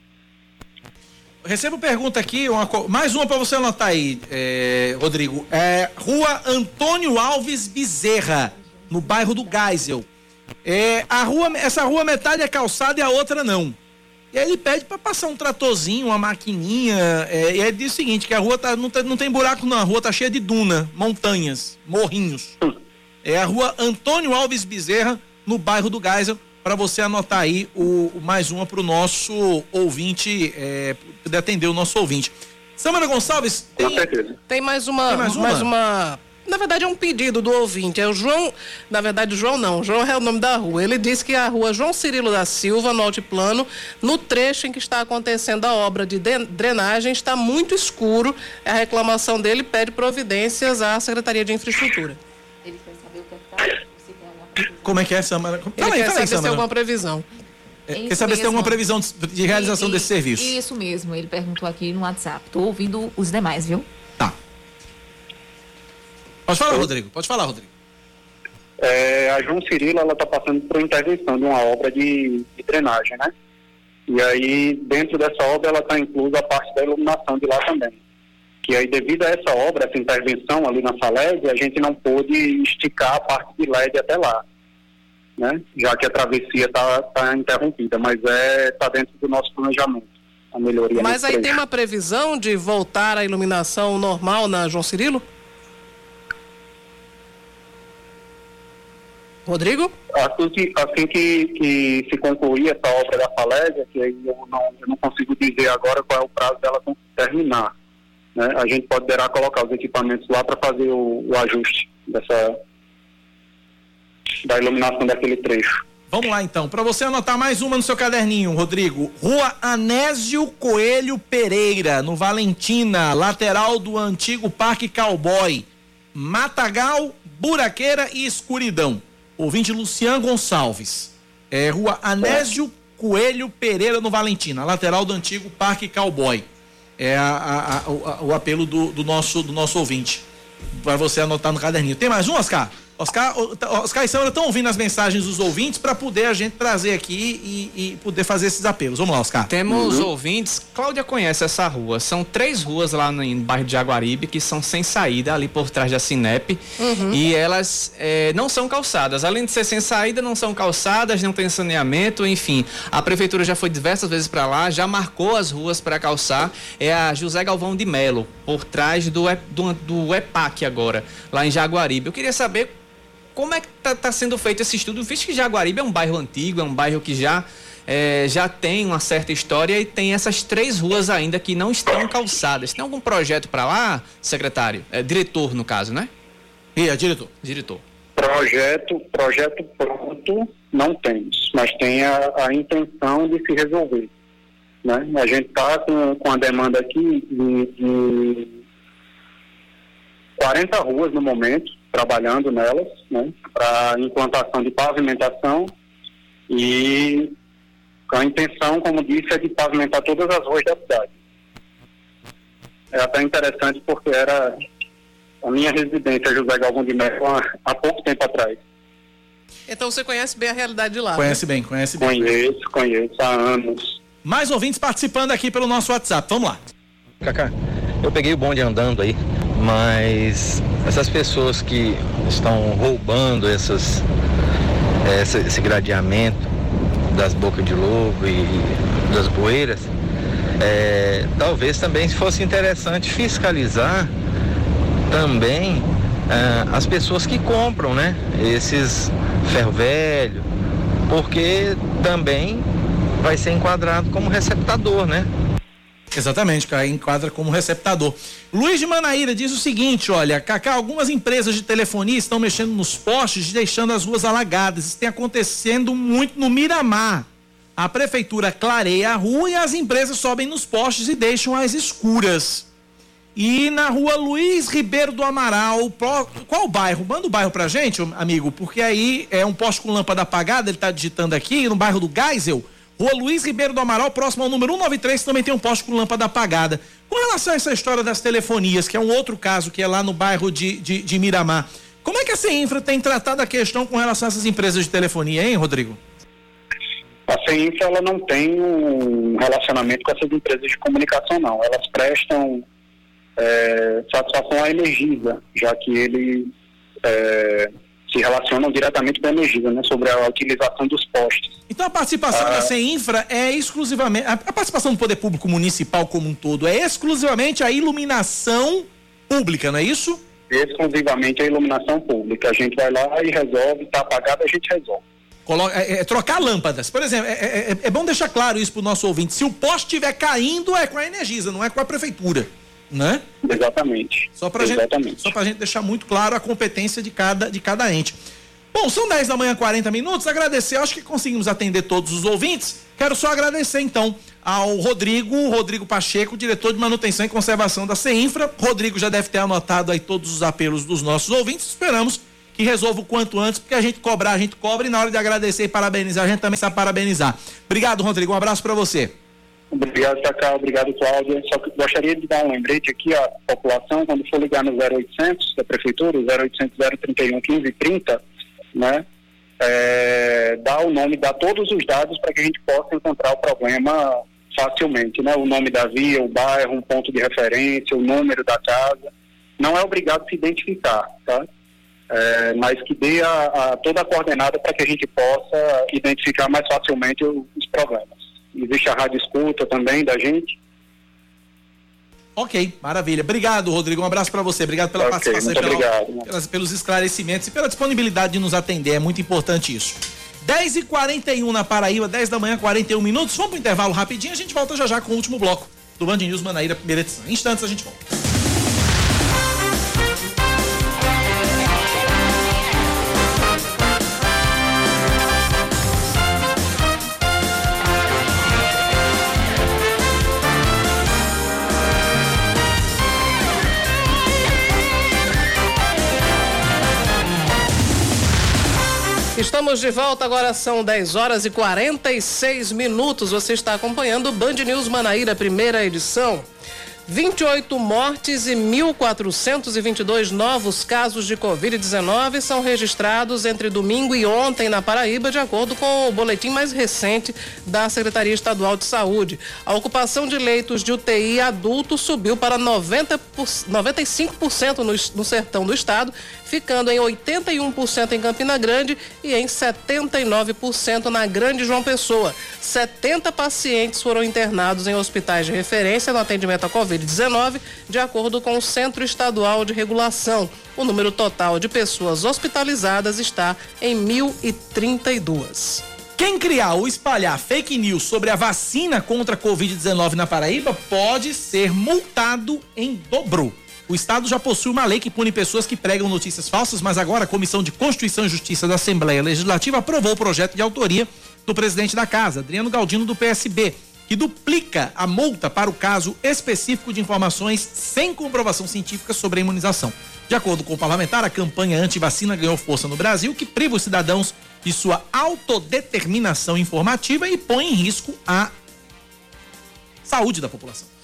Recebo pergunta aqui, uma mais uma para você anotar aí, é, Rodrigo. É, Rua Antônio Alves Bezerra, no bairro do Geisel. É, a rua, essa rua metade é calçada e a outra não. E aí ele pede para passar um tratorzinho, uma maquininha. É, e ele diz o seguinte: que a rua tá, não, tá- não tem buraco, não. A rua tá cheia de duna, montanhas, morrinhos. É a rua Antônio Alves Bezerra, no bairro do Geisel, para você anotar aí o, o mais uma para o nosso ouvinte, é, poder atender o nosso ouvinte. Samara Gonçalves, tem, Tem mais uma, Tem mais uma? mais uma na verdade é um pedido do ouvinte. É o João, na verdade o João não, o João é o nome da rua. Ele disse que é a rua João Cirilo da Silva, no altiplano, no trecho em que está acontecendo a obra de drenagem, está muito escuro. A reclamação dele pede providências à Secretaria de Infraestrutura. Ele quer saber o que está... Como é que é, Samara? Fala Ele aí, quer fala aí, saber se tem alguma previsão. É, quer saber se tem alguma previsão de, realização E- desse serviço? Isso mesmo, ele perguntou aqui no WhatsApp. Tô ouvindo os demais, viu? Pode falar, Rodrigo. Pode falar, Rodrigo. É, a João Cirilo ela está passando por intervenção de uma obra de, de drenagem, né? E aí dentro dessa obra ela está inclusa a parte da iluminação de lá também. Que aí devido a essa obra, essa intervenção ali na Saled, a gente não pôde esticar a parte de LED até lá, né? Já que a travessia está tá interrompida, mas é tá dentro do nosso planejamento a melhoria. Mas aí tem trecho. uma previsão de voltar à iluminação normal na João Cirilo? Rodrigo? Assim que, assim que, que se concluir essa obra da Falésia, que aí eu não, eu não consigo dizer agora qual é o prazo dela terminar, né? a gente poderá colocar os equipamentos lá para fazer o, o ajuste dessa da iluminação daquele trecho. Vamos lá então, para você anotar mais uma no seu caderninho, Rodrigo. Rua Anésio Coelho Pereira, no Valentina, lateral do antigo Parque Cowboy. Matagal, Buraqueira e Escuridão. Ouvinte Lucian Gonçalves. É Rua Anésio Coelho Pereira, no Valentina, lateral do antigo Parque Cowboy. É a- a- a- o, o apelo do, do nosso, do nosso ouvinte. Para você anotar no caderninho. Tem mais um, Oscar? Oscar, o- Oscar e Sandra estão ouvindo as mensagens dos ouvintes para poder a gente trazer aqui e, e poder fazer esses apelos. Vamos lá, Oscar. Temos ouvintes, Cláudia conhece essa rua. São três ruas lá no, no bairro de Jaguaribe que são sem saída, ali por trás da Cinep. E elas eh, não são calçadas. Além de ser sem saída, não são calçadas, não tem saneamento, enfim. A prefeitura já foi diversas vezes para lá, já marcou as ruas para calçar. É a José Galvão de Melo, por trás do, do, do EPAC agora, lá em Jaguaribe. Eu queria saber como é que está sendo feito esse estudo, visto que Jaguaribe é um bairro antigo, é um bairro que já, eh, já tem uma certa história e tem essas três ruas ainda que não estão calçadas. Tem algum projeto para lá, secretário? É, diretor, no caso, né? E é diretor? Diretor. Projeto, projeto pronto não temos, mas tem a, a intenção de se resolver. Né? A gente está com, com a demanda aqui de, de 40 ruas no momento, trabalhando nelas, né? para implantação de pavimentação e a intenção, como disse, é de pavimentar todas as ruas da cidade. É até interessante porque era a minha residência, José Galvão de Melo, há, há pouco tempo atrás. Então você conhece bem a realidade de lá. Conhece né? bem, conhece bem. Conheço, conheço há anos. Mais ouvintes participando aqui pelo nosso WhatsApp. Vamos lá. Cacá, eu peguei o bonde andando aí, mas essas pessoas que estão roubando essas, essa- esse gradeamento das bocas de lobo e das bueiras, é, talvez também fosse interessante fiscalizar também ah, as pessoas que compram, né? Esses ferro velho, porque também vai ser enquadrado como receptador, né? Exatamente, cara, enquadra como receptador. Luiz de Manaíra diz o seguinte: olha, Cacá, algumas empresas de telefonia estão mexendo nos postes, deixando as ruas alagadas. Isso tem acontecendo muito no Miramar. A prefeitura clareia a rua e as empresas sobem nos postes e deixam as escuras. E na rua Luiz Ribeiro do Amaral, qual o bairro? Manda o bairro pra gente, amigo, porque aí é um poste com lâmpada apagada, ele tá digitando aqui, no bairro do Geisel. Rua Luiz Ribeiro do Amaral, próximo ao número 193, também tem um poste com lâmpada apagada. Com relação a essa história das telefonias, que é um outro caso que é lá no bairro de, de, de Miramar, como é que a CEINFRA tem tratado a questão com relação a essas empresas de telefonia, hein, Rodrigo? A CEINFRA ela não tem um relacionamento com essas empresas de comunicação, não. Elas prestam é, satisfação à Energisa, já que eles é, se relacionam diretamente com a Energisa, né, sobre a utilização dos postes. Então a participação Ah. da CEINFRA é exclusivamente. A, participação do poder público municipal como um todo é exclusivamente a iluminação pública, não é isso? Exclusivamente a iluminação pública. A gente vai lá e resolve, está apagado, a gente resolve. Colo- é- é trocar lâmpadas. Por exemplo, é, é- é- é bom deixar claro isso pro nosso ouvinte. Se o poste estiver caindo, é com a Energisa, não é com a prefeitura. Né? Exatamente. Só Exatamente. gente, só pra gente deixar muito claro a competência de cada, de cada ente. Bom, são 10 da manhã, 40 minutos. Agradecer, acho que conseguimos atender todos os ouvintes. Quero só agradecer, então, ao Rodrigo, Rodrigo Pacheco, diretor de manutenção e conservação da CEINFRA. Rodrigo já deve ter anotado aí todos os apelos dos nossos ouvintes. Esperamos que resolva o quanto antes, porque a gente cobrar, a gente cobra e na hora de agradecer e parabenizar, a gente também sabe parabenizar. Obrigado, Rodrigo. Um abraço para você. Obrigado, Cacá. Obrigado, Cláudia. Só que gostaria de dar um lembrete aqui à população, quando for ligar no 0800 da Prefeitura, 0800 031 1530, né? É, dá o nome, dá todos os dados para que a gente possa encontrar o problema facilmente, né? O nome da via, o bairro, um ponto de referência, o número da casa. Não é obrigado a se identificar, tá? É, mas que dê a, a toda a coordenada para que a gente possa identificar mais facilmente os, os problemas. Existe a rádio escuta também da gente. Ok, maravilha. Obrigado, Rodrigo. Um abraço para você. Obrigado pela Ok, participação pela- obrigado. pelas- pelos esclarecimentos e pela disponibilidade de nos atender. É muito importante isso. 10 e 41 na Paraíba, 10 da manhã, 41 minutos. Vamos pro intervalo rapidinho. A gente volta já já com o último bloco do Band News Manaíra, primeira edição. Em instantes a gente volta. Estamos de volta, agora são 10 horas e 46 minutos. Você está acompanhando o Band News Manaíra, primeira edição. 28 mortes e 1.422 novos casos de Covid-19 são registrados entre domingo e ontem na Paraíba, de acordo com o boletim mais recente da Secretaria Estadual de Saúde. A ocupação de leitos de UTI adulto subiu para 90 por- 95% no, no sertão do estado, ficando em 81% em Campina Grande e em 79% na Grande João Pessoa. 70 pacientes foram internados em hospitais de referência no atendimento à Covid-19, de acordo com o Centro Estadual de Regulação. O número total de pessoas hospitalizadas está em 1.032. Quem criar ou espalhar fake news sobre a vacina contra a Covid-19 na Paraíba pode ser multado em dobro. O Estado já possui uma lei que pune pessoas que pregam notícias falsas, mas agora a Comissão de Constituição e Justiça da Assembleia Legislativa aprovou o projeto de autoria do presidente da Casa, Adriano Galdino, do PSB, que duplica a multa para o caso específico de informações sem comprovação científica sobre a imunização. De acordo com o parlamentar, a campanha anti-vacina ganhou força no Brasil, que priva os cidadãos de sua autodeterminação informativa e põe em risco a saúde da população.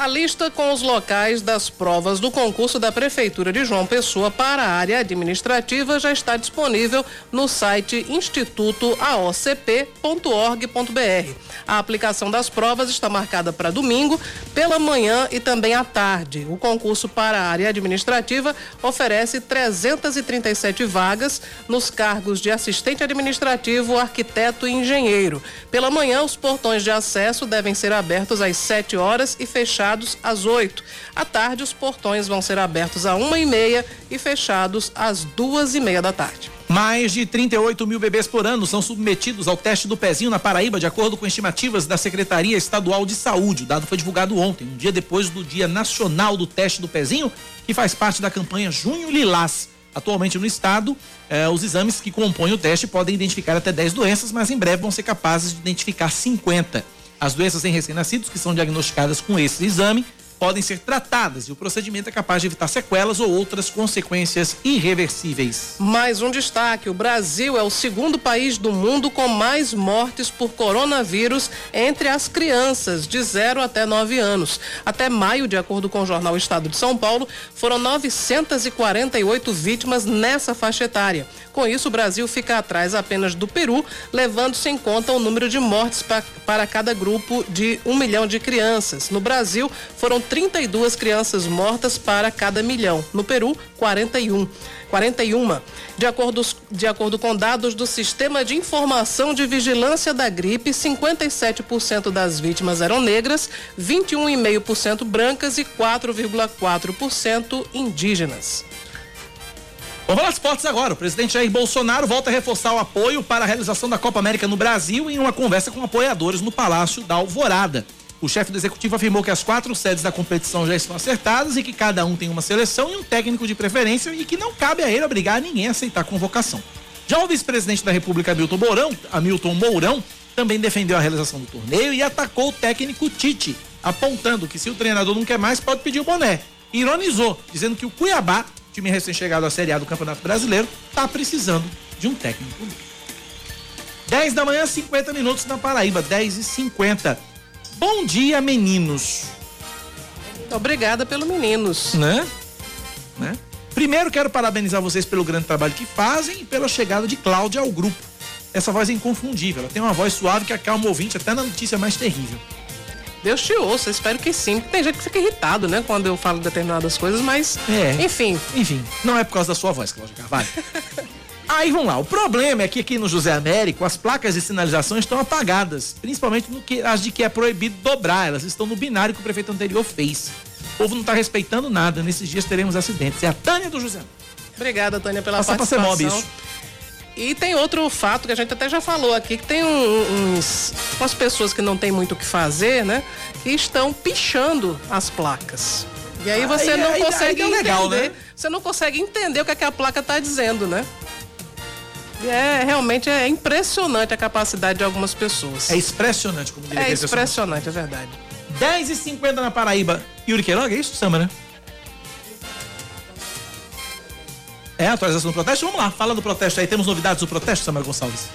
A lista com os locais das provas do concurso da Prefeitura de João Pessoa para a área administrativa já está disponível no site institutoaocp.org.br. A aplicação das provas está marcada para domingo, pela manhã e também à tarde. O concurso para a área administrativa oferece 337 vagas nos cargos de assistente administrativo, arquiteto e engenheiro. Pela manhã, os portões de acesso devem ser abertos às 7 horas e fechados às 8. À tarde, os portões vão ser abertos às 1 e meia e fechados às duas e meia da tarde. Mais de 38 mil bebês por ano são submetidos ao teste do pezinho na Paraíba, de acordo com estimativas da Secretaria Estadual de Saúde. O dado foi divulgado ontem, um dia depois do Dia Nacional do Teste do Pezinho, que faz parte da campanha Junho Lilás. Atualmente no estado, eh, os exames que compõem o teste podem identificar até 10 doenças, mas em breve vão ser capazes de identificar 50. As doenças em recém-nascidos que são diagnosticadas com esse exame podem ser tratadas e o procedimento é capaz de evitar sequelas ou outras consequências irreversíveis. Mais um destaque: o Brasil é o segundo país do mundo com mais mortes por coronavírus entre as crianças de 0 até 9 anos. Até maio, de acordo com o jornal Estado de São Paulo, foram 948 vítimas nessa faixa etária. Com isso, o Brasil fica atrás apenas do Peru, levando-se em conta o número de mortes pa- para cada grupo de um milhão de crianças. No Brasil, foram 32 crianças mortas para cada milhão. No Peru, 41. 41. De acordo, de acordo com dados do Sistema de Informação de Vigilância da Gripe, 57% das vítimas eram negras, 21,5% brancas e 4,4% indígenas. Vamos falar esportes agora. O presidente Jair Bolsonaro volta a reforçar o apoio para a realização da Copa América no Brasil em uma conversa com apoiadores no Palácio da Alvorada. O chefe do executivo afirmou que as quatro sedes da competição já estão acertadas e que cada um tem uma seleção e um técnico de preferência e que não cabe a ele obrigar ninguém a aceitar a convocação. Já o vice-presidente da República, Hamilton Mourão, Hamilton Mourão, também defendeu a realização do torneio e atacou o técnico Tite, apontando que se o treinador não quer mais, pode pedir o boné. Ironizou, dizendo que o Cuiabá, time recém-chegado à Série A do Campeonato Brasileiro, está precisando de um técnico. 10 da manhã, 50 minutos na Paraíba, 10 e 50. Bom dia, meninos. Obrigada pelo meninos. Né? Né? Primeiro quero parabenizar vocês pelo grande trabalho que fazem e pela chegada de Cláudia ao grupo. Essa voz é inconfundível, ela tem uma voz suave que acalma o ouvinte até na notícia mais terrível. Deus te ouça, espero que sim. Tem gente que fica irritado, né, quando eu falo determinadas coisas, mas. É. Enfim. Enfim, não é por causa da sua voz, Cláudia Carvalho. (laughs) Aí vamos lá, o problema é que aqui no José Américo as placas de sinalização estão apagadas, principalmente no que, as de que é proibido dobrar, elas estão no binário que o prefeito anterior fez. O povo não está respeitando nada, nesses dias teremos acidentes. É a Tânia do José. Obrigada, Tânia, pela Passa pra ser participação. mob. E tem outro fato que a gente até já falou aqui, que tem uns, umas pessoas que não tem muito o que fazer, né? Que estão pichando as placas. E aí você Aí- não aí- consegue aí é entender. né? Você não consegue entender o que, é que a placa está dizendo, né? É realmente é impressionante a capacidade de algumas pessoas. É expressionante, como diria É expressionante, é verdade. 10 e 50 na Paraíba. Yuri Queiroga, é isso, Samba, né? É, atualização do protesto? Vamos lá, fala do protesto aí. Temos novidades do protesto, Samara Gonçalves?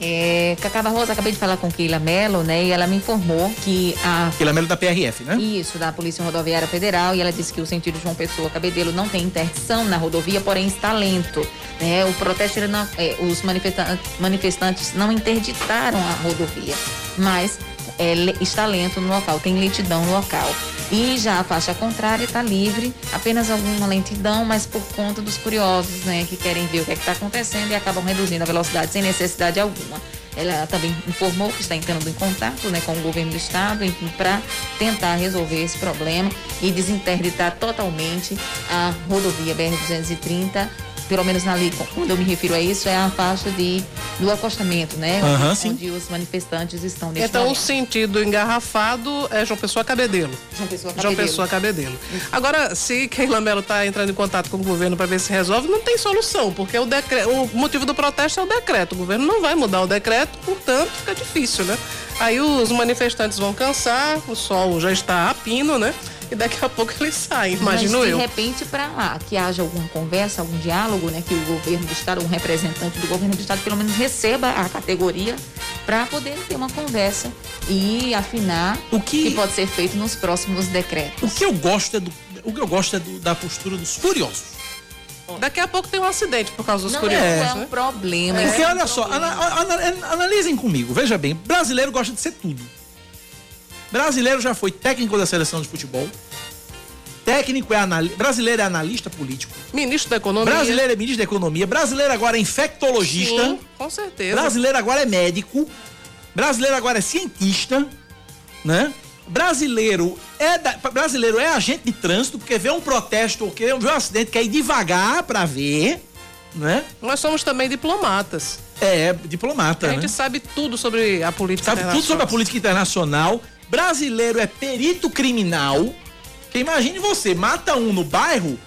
É, Cacá Barroso, acabei de falar com Keila Mello, né? E ela me informou que a Quilamelo da PRF, né? Isso, da Polícia Rodoviária Federal, e ela disse que o sentido João Pessoa Cabedelo não tem interdição na rodovia, porém está lento. Né? O protesto, não- é, os manifesta- manifestantes não interditaram a rodovia, mas é, está lento no local, tem lentidão no local. E já a faixa contrária está livre, apenas alguma lentidão, mas por conta dos curiosos, né, que querem ver o que é está acontecendo e acabam reduzindo a velocidade sem necessidade alguma. Ela também informou que está entrando em contato né, com o governo do estado para tentar resolver esse problema e desinterditar totalmente a rodovia BR-230. Pelo menos na ali, quando eu me refiro a isso, é a faixa de, do acostamento, né? Aham, onde, sim. onde os manifestantes estão nesse Então, o momento. sentido engarrafado é João Pessoa Cabedelo. João Pessoa João Cabedelo. Pessoa Cabedelo. Agora, se Keila Mello está entrando em contato com o governo para ver se resolve, não tem solução, porque o, decre... o motivo do protesto é o decreto. O governo não vai mudar o decreto, portanto, fica difícil, né? Aí os manifestantes vão cansar, o sol já está a pino, né? E daqui a pouco eles saem, imagino Mas, de eu. repente, para lá, que haja alguma conversa, algum diálogo, né? Que o governo do estado, um representante do governo do estado, pelo menos receba a categoria para poder ter uma conversa e afinar o que... pode ser feito nos próximos decretos. O que eu gosto é, do, o que eu gosto é do- da postura dos curiosos. Daqui a pouco tem um acidente por causa dos Não curiosos. é, né? um problema. Porque é um olha só, ana- ana- analisem comigo, veja bem, brasileiro gosta de ser tudo. Brasileiro já foi técnico da seleção de futebol. Técnico é analista, brasileiro é analista político. Ministro da Economia. Brasileiro é ministro da Economia, brasileiro agora é infectologista. Sim, com certeza. Brasileiro agora é médico. Brasileiro agora é cientista, né? Brasileiro é da- brasileiro é agente de trânsito, porque vê um protesto ou vê um acidente, quer ir devagar pra ver, né? Nós somos também diplomatas. É, diplomata, A gente né? sabe tudo sobre a política Sabe tudo sobre a política internacional. Brasileiro é perito criminal. Que imagine você, mata um no bairro,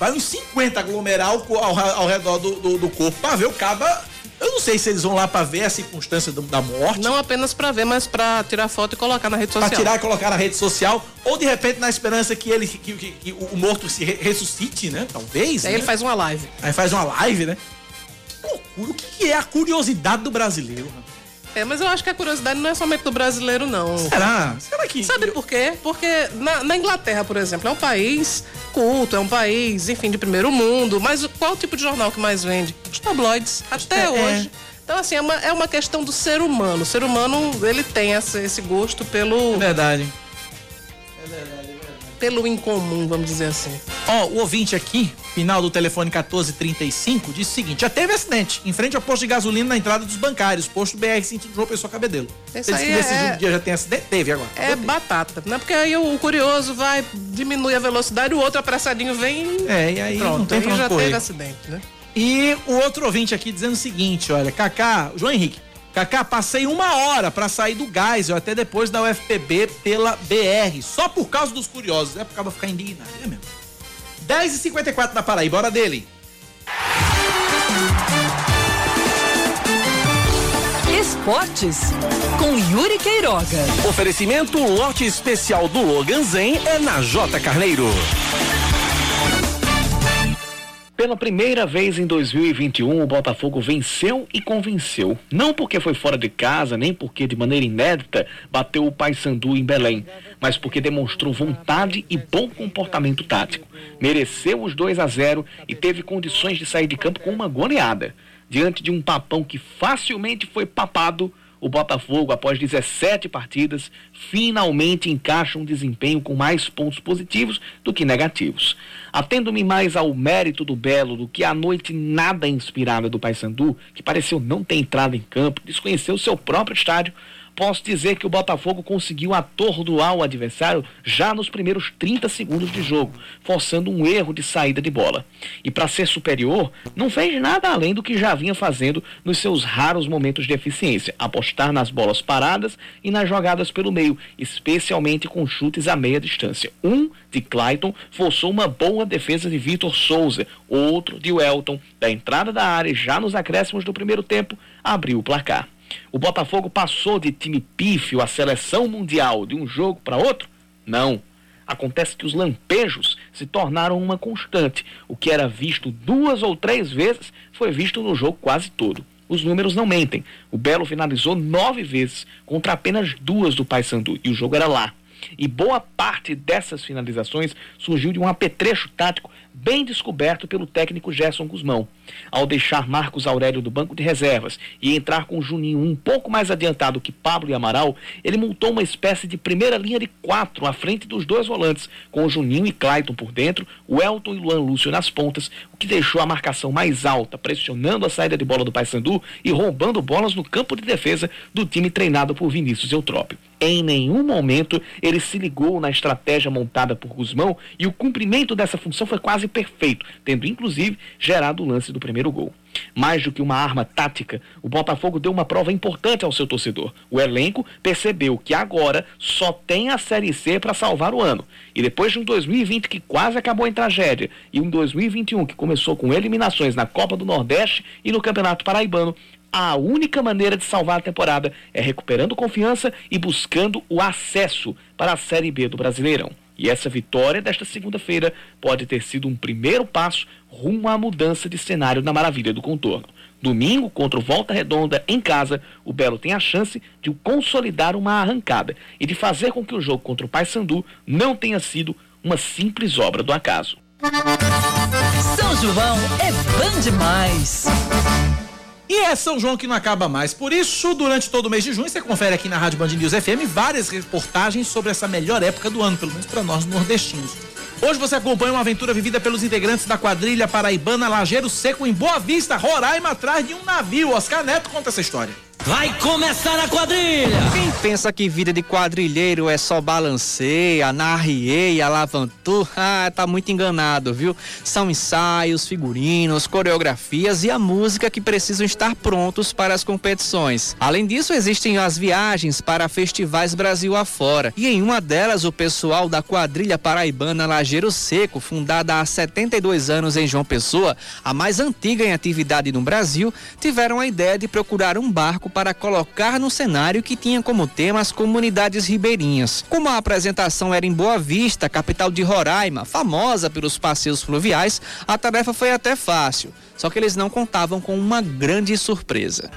vai uns 50 aglomerar ao, ao, ao redor do, do, do corpo pra ver o caba. Eu não sei se eles vão lá pra ver a circunstância da morte. Não apenas pra ver, mas pra tirar foto e colocar na rede social. Pra tirar e colocar na rede social, ou de repente na esperança que ele que, que- que o morto se re- ressuscite, né? Talvez. Aí né? ele faz uma live. Aí faz uma live, né? Loucura. O que é a curiosidade do brasileiro? rapaz? É, mas eu acho que a curiosidade não é somente do brasileiro, não. Será? Será que. Sabe por quê? Porque na, na Inglaterra, por exemplo, é um país culto, é um país, enfim, de primeiro mundo. Mas qual o tipo de jornal que mais vende? Os tabloides. Até É, hoje. Então, assim, é uma, é uma questão do ser humano. O ser humano, ele tem esse, esse gosto pelo. É verdade. Pelo incomum, vamos dizer assim. Ó, o ouvinte aqui, final do telefone 1435, disse o seguinte: já teve acidente em frente ao posto de gasolina na entrada dos bancários, posto BR sentido João Pessoa Cabedelo. Isso Ele disse que nesses é- dias já tem acidente? Teve agora. É batata, né? Porque aí o curioso vai, diminui a velocidade, o outro apressadinho vem e. É, e aí Pronto, não tem aí já correr. teve acidente, né? E o outro ouvinte aqui dizendo o seguinte: olha, Kaká, João Henrique, Cacá, passei uma hora para sair do gás, eu até depois da UFPB pela BR, só por causa dos curiosos. É por causa ficar indignado, é mesmo. 10h54 na Paraíba, hora dele. Esportes com Yuri Queiroga. Oferecimento lote especial do Logan Zen é na J Carneiro. Pela primeira vez em 2021, o Botafogo venceu e convenceu. Não porque foi fora de casa, nem porque de maneira inédita bateu o Paysandu em Belém, mas porque demonstrou vontade e bom comportamento tático. Mereceu os 2 a 0 e teve condições de sair de campo com uma goleada. Diante de um papão que facilmente foi papado, o Botafogo, após 17 partidas, finalmente encaixa um desempenho com mais pontos positivos do que negativos. Atendo-me mais ao mérito do Belo do que à noite nada inspirada do Paysandu, que pareceu não ter entrado em campo, desconheceu seu próprio estádio, posso dizer que o Botafogo conseguiu atordoar o adversário já nos primeiros 30 segundos de jogo, forçando um erro de saída de bola. E para ser superior, não fez nada além do que já vinha fazendo nos seus raros momentos de eficiência, apostar nas bolas paradas e nas jogadas pelo meio, especialmente com chutes a meia distância. Um de Clayton forçou uma boa defesa de Vitor Souza, outro de Welton, da entrada da área já nos acréscimos do primeiro tempo, abriu o placar. O Botafogo passou de time pífio à seleção mundial de um jogo para outro? Não. Acontece que os lampejos se tornaram uma constante. O que era visto duas ou três vezes foi visto no jogo quase todo. Os números não mentem. O Belo finalizou nove vezes contra apenas duas do Paysandu e o jogo era lá. E boa parte dessas finalizações surgiu de um apetrecho tático bem descoberto pelo técnico Gerson Guzmão. Ao deixar Marcos Aurélio do banco de reservas e entrar com Juninho um pouco mais adiantado que Pablo e Amaral, ele montou uma espécie de primeira linha de quatro à frente dos dois volantes, com Juninho e Clayton por dentro, o Elton e Luan Lúcio nas pontas, o que deixou a marcação mais alta, pressionando a saída de bola do Paysandu e roubando bolas no campo de defesa do time treinado por Vinícius Eutrópio. Em nenhum momento ele se ligou na estratégia montada por Guzmão e o cumprimento dessa função foi quase perfeito, tendo inclusive gerado o lance do primeiro gol. Mais do que uma arma tática, o Botafogo deu uma prova importante ao seu torcedor. O elenco percebeu que agora só tem a Série C para salvar o ano. E depois de um 2020 que quase acabou em tragédia e um 2021 que começou com eliminações na Copa do Nordeste e no Campeonato Paraibano, a única maneira de salvar a temporada é recuperando confiança e buscando o acesso para a Série B do Brasileirão. E essa vitória desta segunda-feira pode ter sido um primeiro passo rumo à mudança de cenário na maravilha do contorno. Domingo, contra o Volta Redonda em casa, o Belo tem a chance de consolidar uma arrancada e de fazer com que o jogo contra o Paysandu não tenha sido uma simples obra do acaso. São João é bom demais. E é São João que não acaba mais. Por isso, durante todo o mês de junho, você confere aqui na Rádio Band News FM várias reportagens sobre essa melhor época do ano, pelo menos para nós nordestinos. Hoje você acompanha uma aventura vivida pelos integrantes da quadrilha paraibana Lajeiro Seco em Boa Vista, Roraima, atrás de um navio. Oscar Neto conta essa história. Vai começar a quadrilha! Quem pensa que vida de quadrilheiro é só balanceia, narrieia, alavantur, (laughs) ah, tá muito enganado, viu? São ensaios, figurinos, coreografias e a música que precisam estar prontos para as competições. Além disso, existem as viagens para festivais Brasil afora. E em uma delas, o pessoal da quadrilha paraibana Lajeiro Seco, fundada há 72 anos em João Pessoa, a mais antiga em atividade no Brasil, tiveram a ideia de procurar um barco para colocar no cenário que tinha como tema as comunidades ribeirinhas. Como a apresentação era em Boa Vista, capital de Roraima, famosa pelos passeios fluviais, a tarefa foi até fácil. Só que eles não contavam com uma grande surpresa.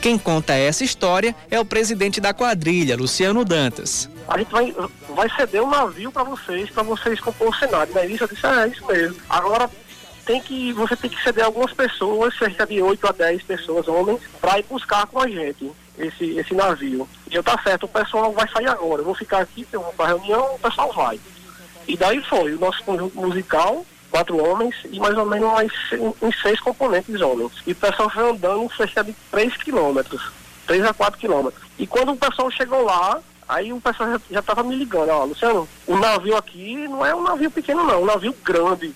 Quem conta essa história é o presidente da quadrilha, Luciano Dantas. A gente vai, vai ceder um navio para vocês, para vocês compor o cenário, não é isso? Eu disse, é isso mesmo. Agora tem que, você tem que ceder algumas pessoas, cerca de 8 a 10 pessoas, homens, para ir buscar com a gente esse, esse navio. E eu tá certo, o pessoal vai sair agora. Eu vou ficar aqui, eu vou para reunião, o pessoal vai. E daí foi o nosso conjunto musical, quatro homens e mais ou menos mais, uns seis componentes homens. E o pessoal foi andando cerca de 3 quilômetros, 3 a 4 quilômetros. E quando o pessoal chegou lá, Aí o pessoal já, estava me ligando, ó, Luciano, o navio aqui não é um navio pequeno não, é um navio grande.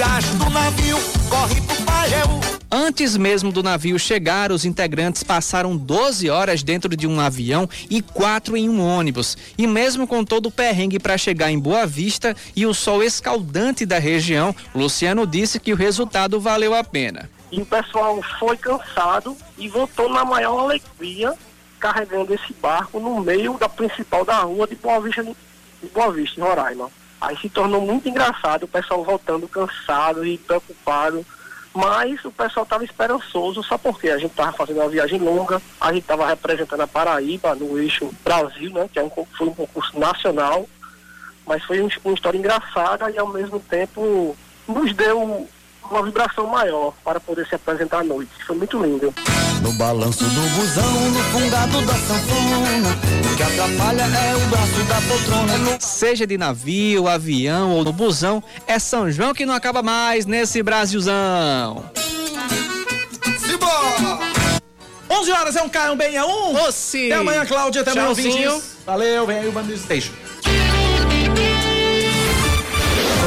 Viagem do navio, corre pro Pajeú. Antes mesmo do navio chegar, os integrantes passaram 12 horas dentro de um avião e quatro em um ônibus. E mesmo com todo o perrengue para chegar em Boa Vista e o sol escaldante da região, Luciano disse que o resultado valeu a pena. E o pessoal foi cansado e voltou na maior alegria, carregando esse barco no meio da principal da rua de Boa Vista, de Boa Vista, em Roraima. Aí se tornou muito engraçado, o pessoal voltando cansado e preocupado. Mas o pessoal estava esperançoso, só porque a gente estava fazendo uma viagem longa, a gente estava representando a Paraíba no eixo Brasil, né? Que é um, foi um concurso nacional, mas foi um- uma história engraçada e ao mesmo tempo nos deu uma vibração maior para poder se apresentar à noite. Foi muito lindo. No balanço do busão, no fungado da sanfona. O que atrapalha é o braço da poltrona. Seja de navio, avião ou no busão, é São João que não acaba mais nesse Brasilzão. 11 horas é um um bem, é um. Você. Até amanhã, Cláudia. Até amanhã. Valeu, vem aí o Band Station.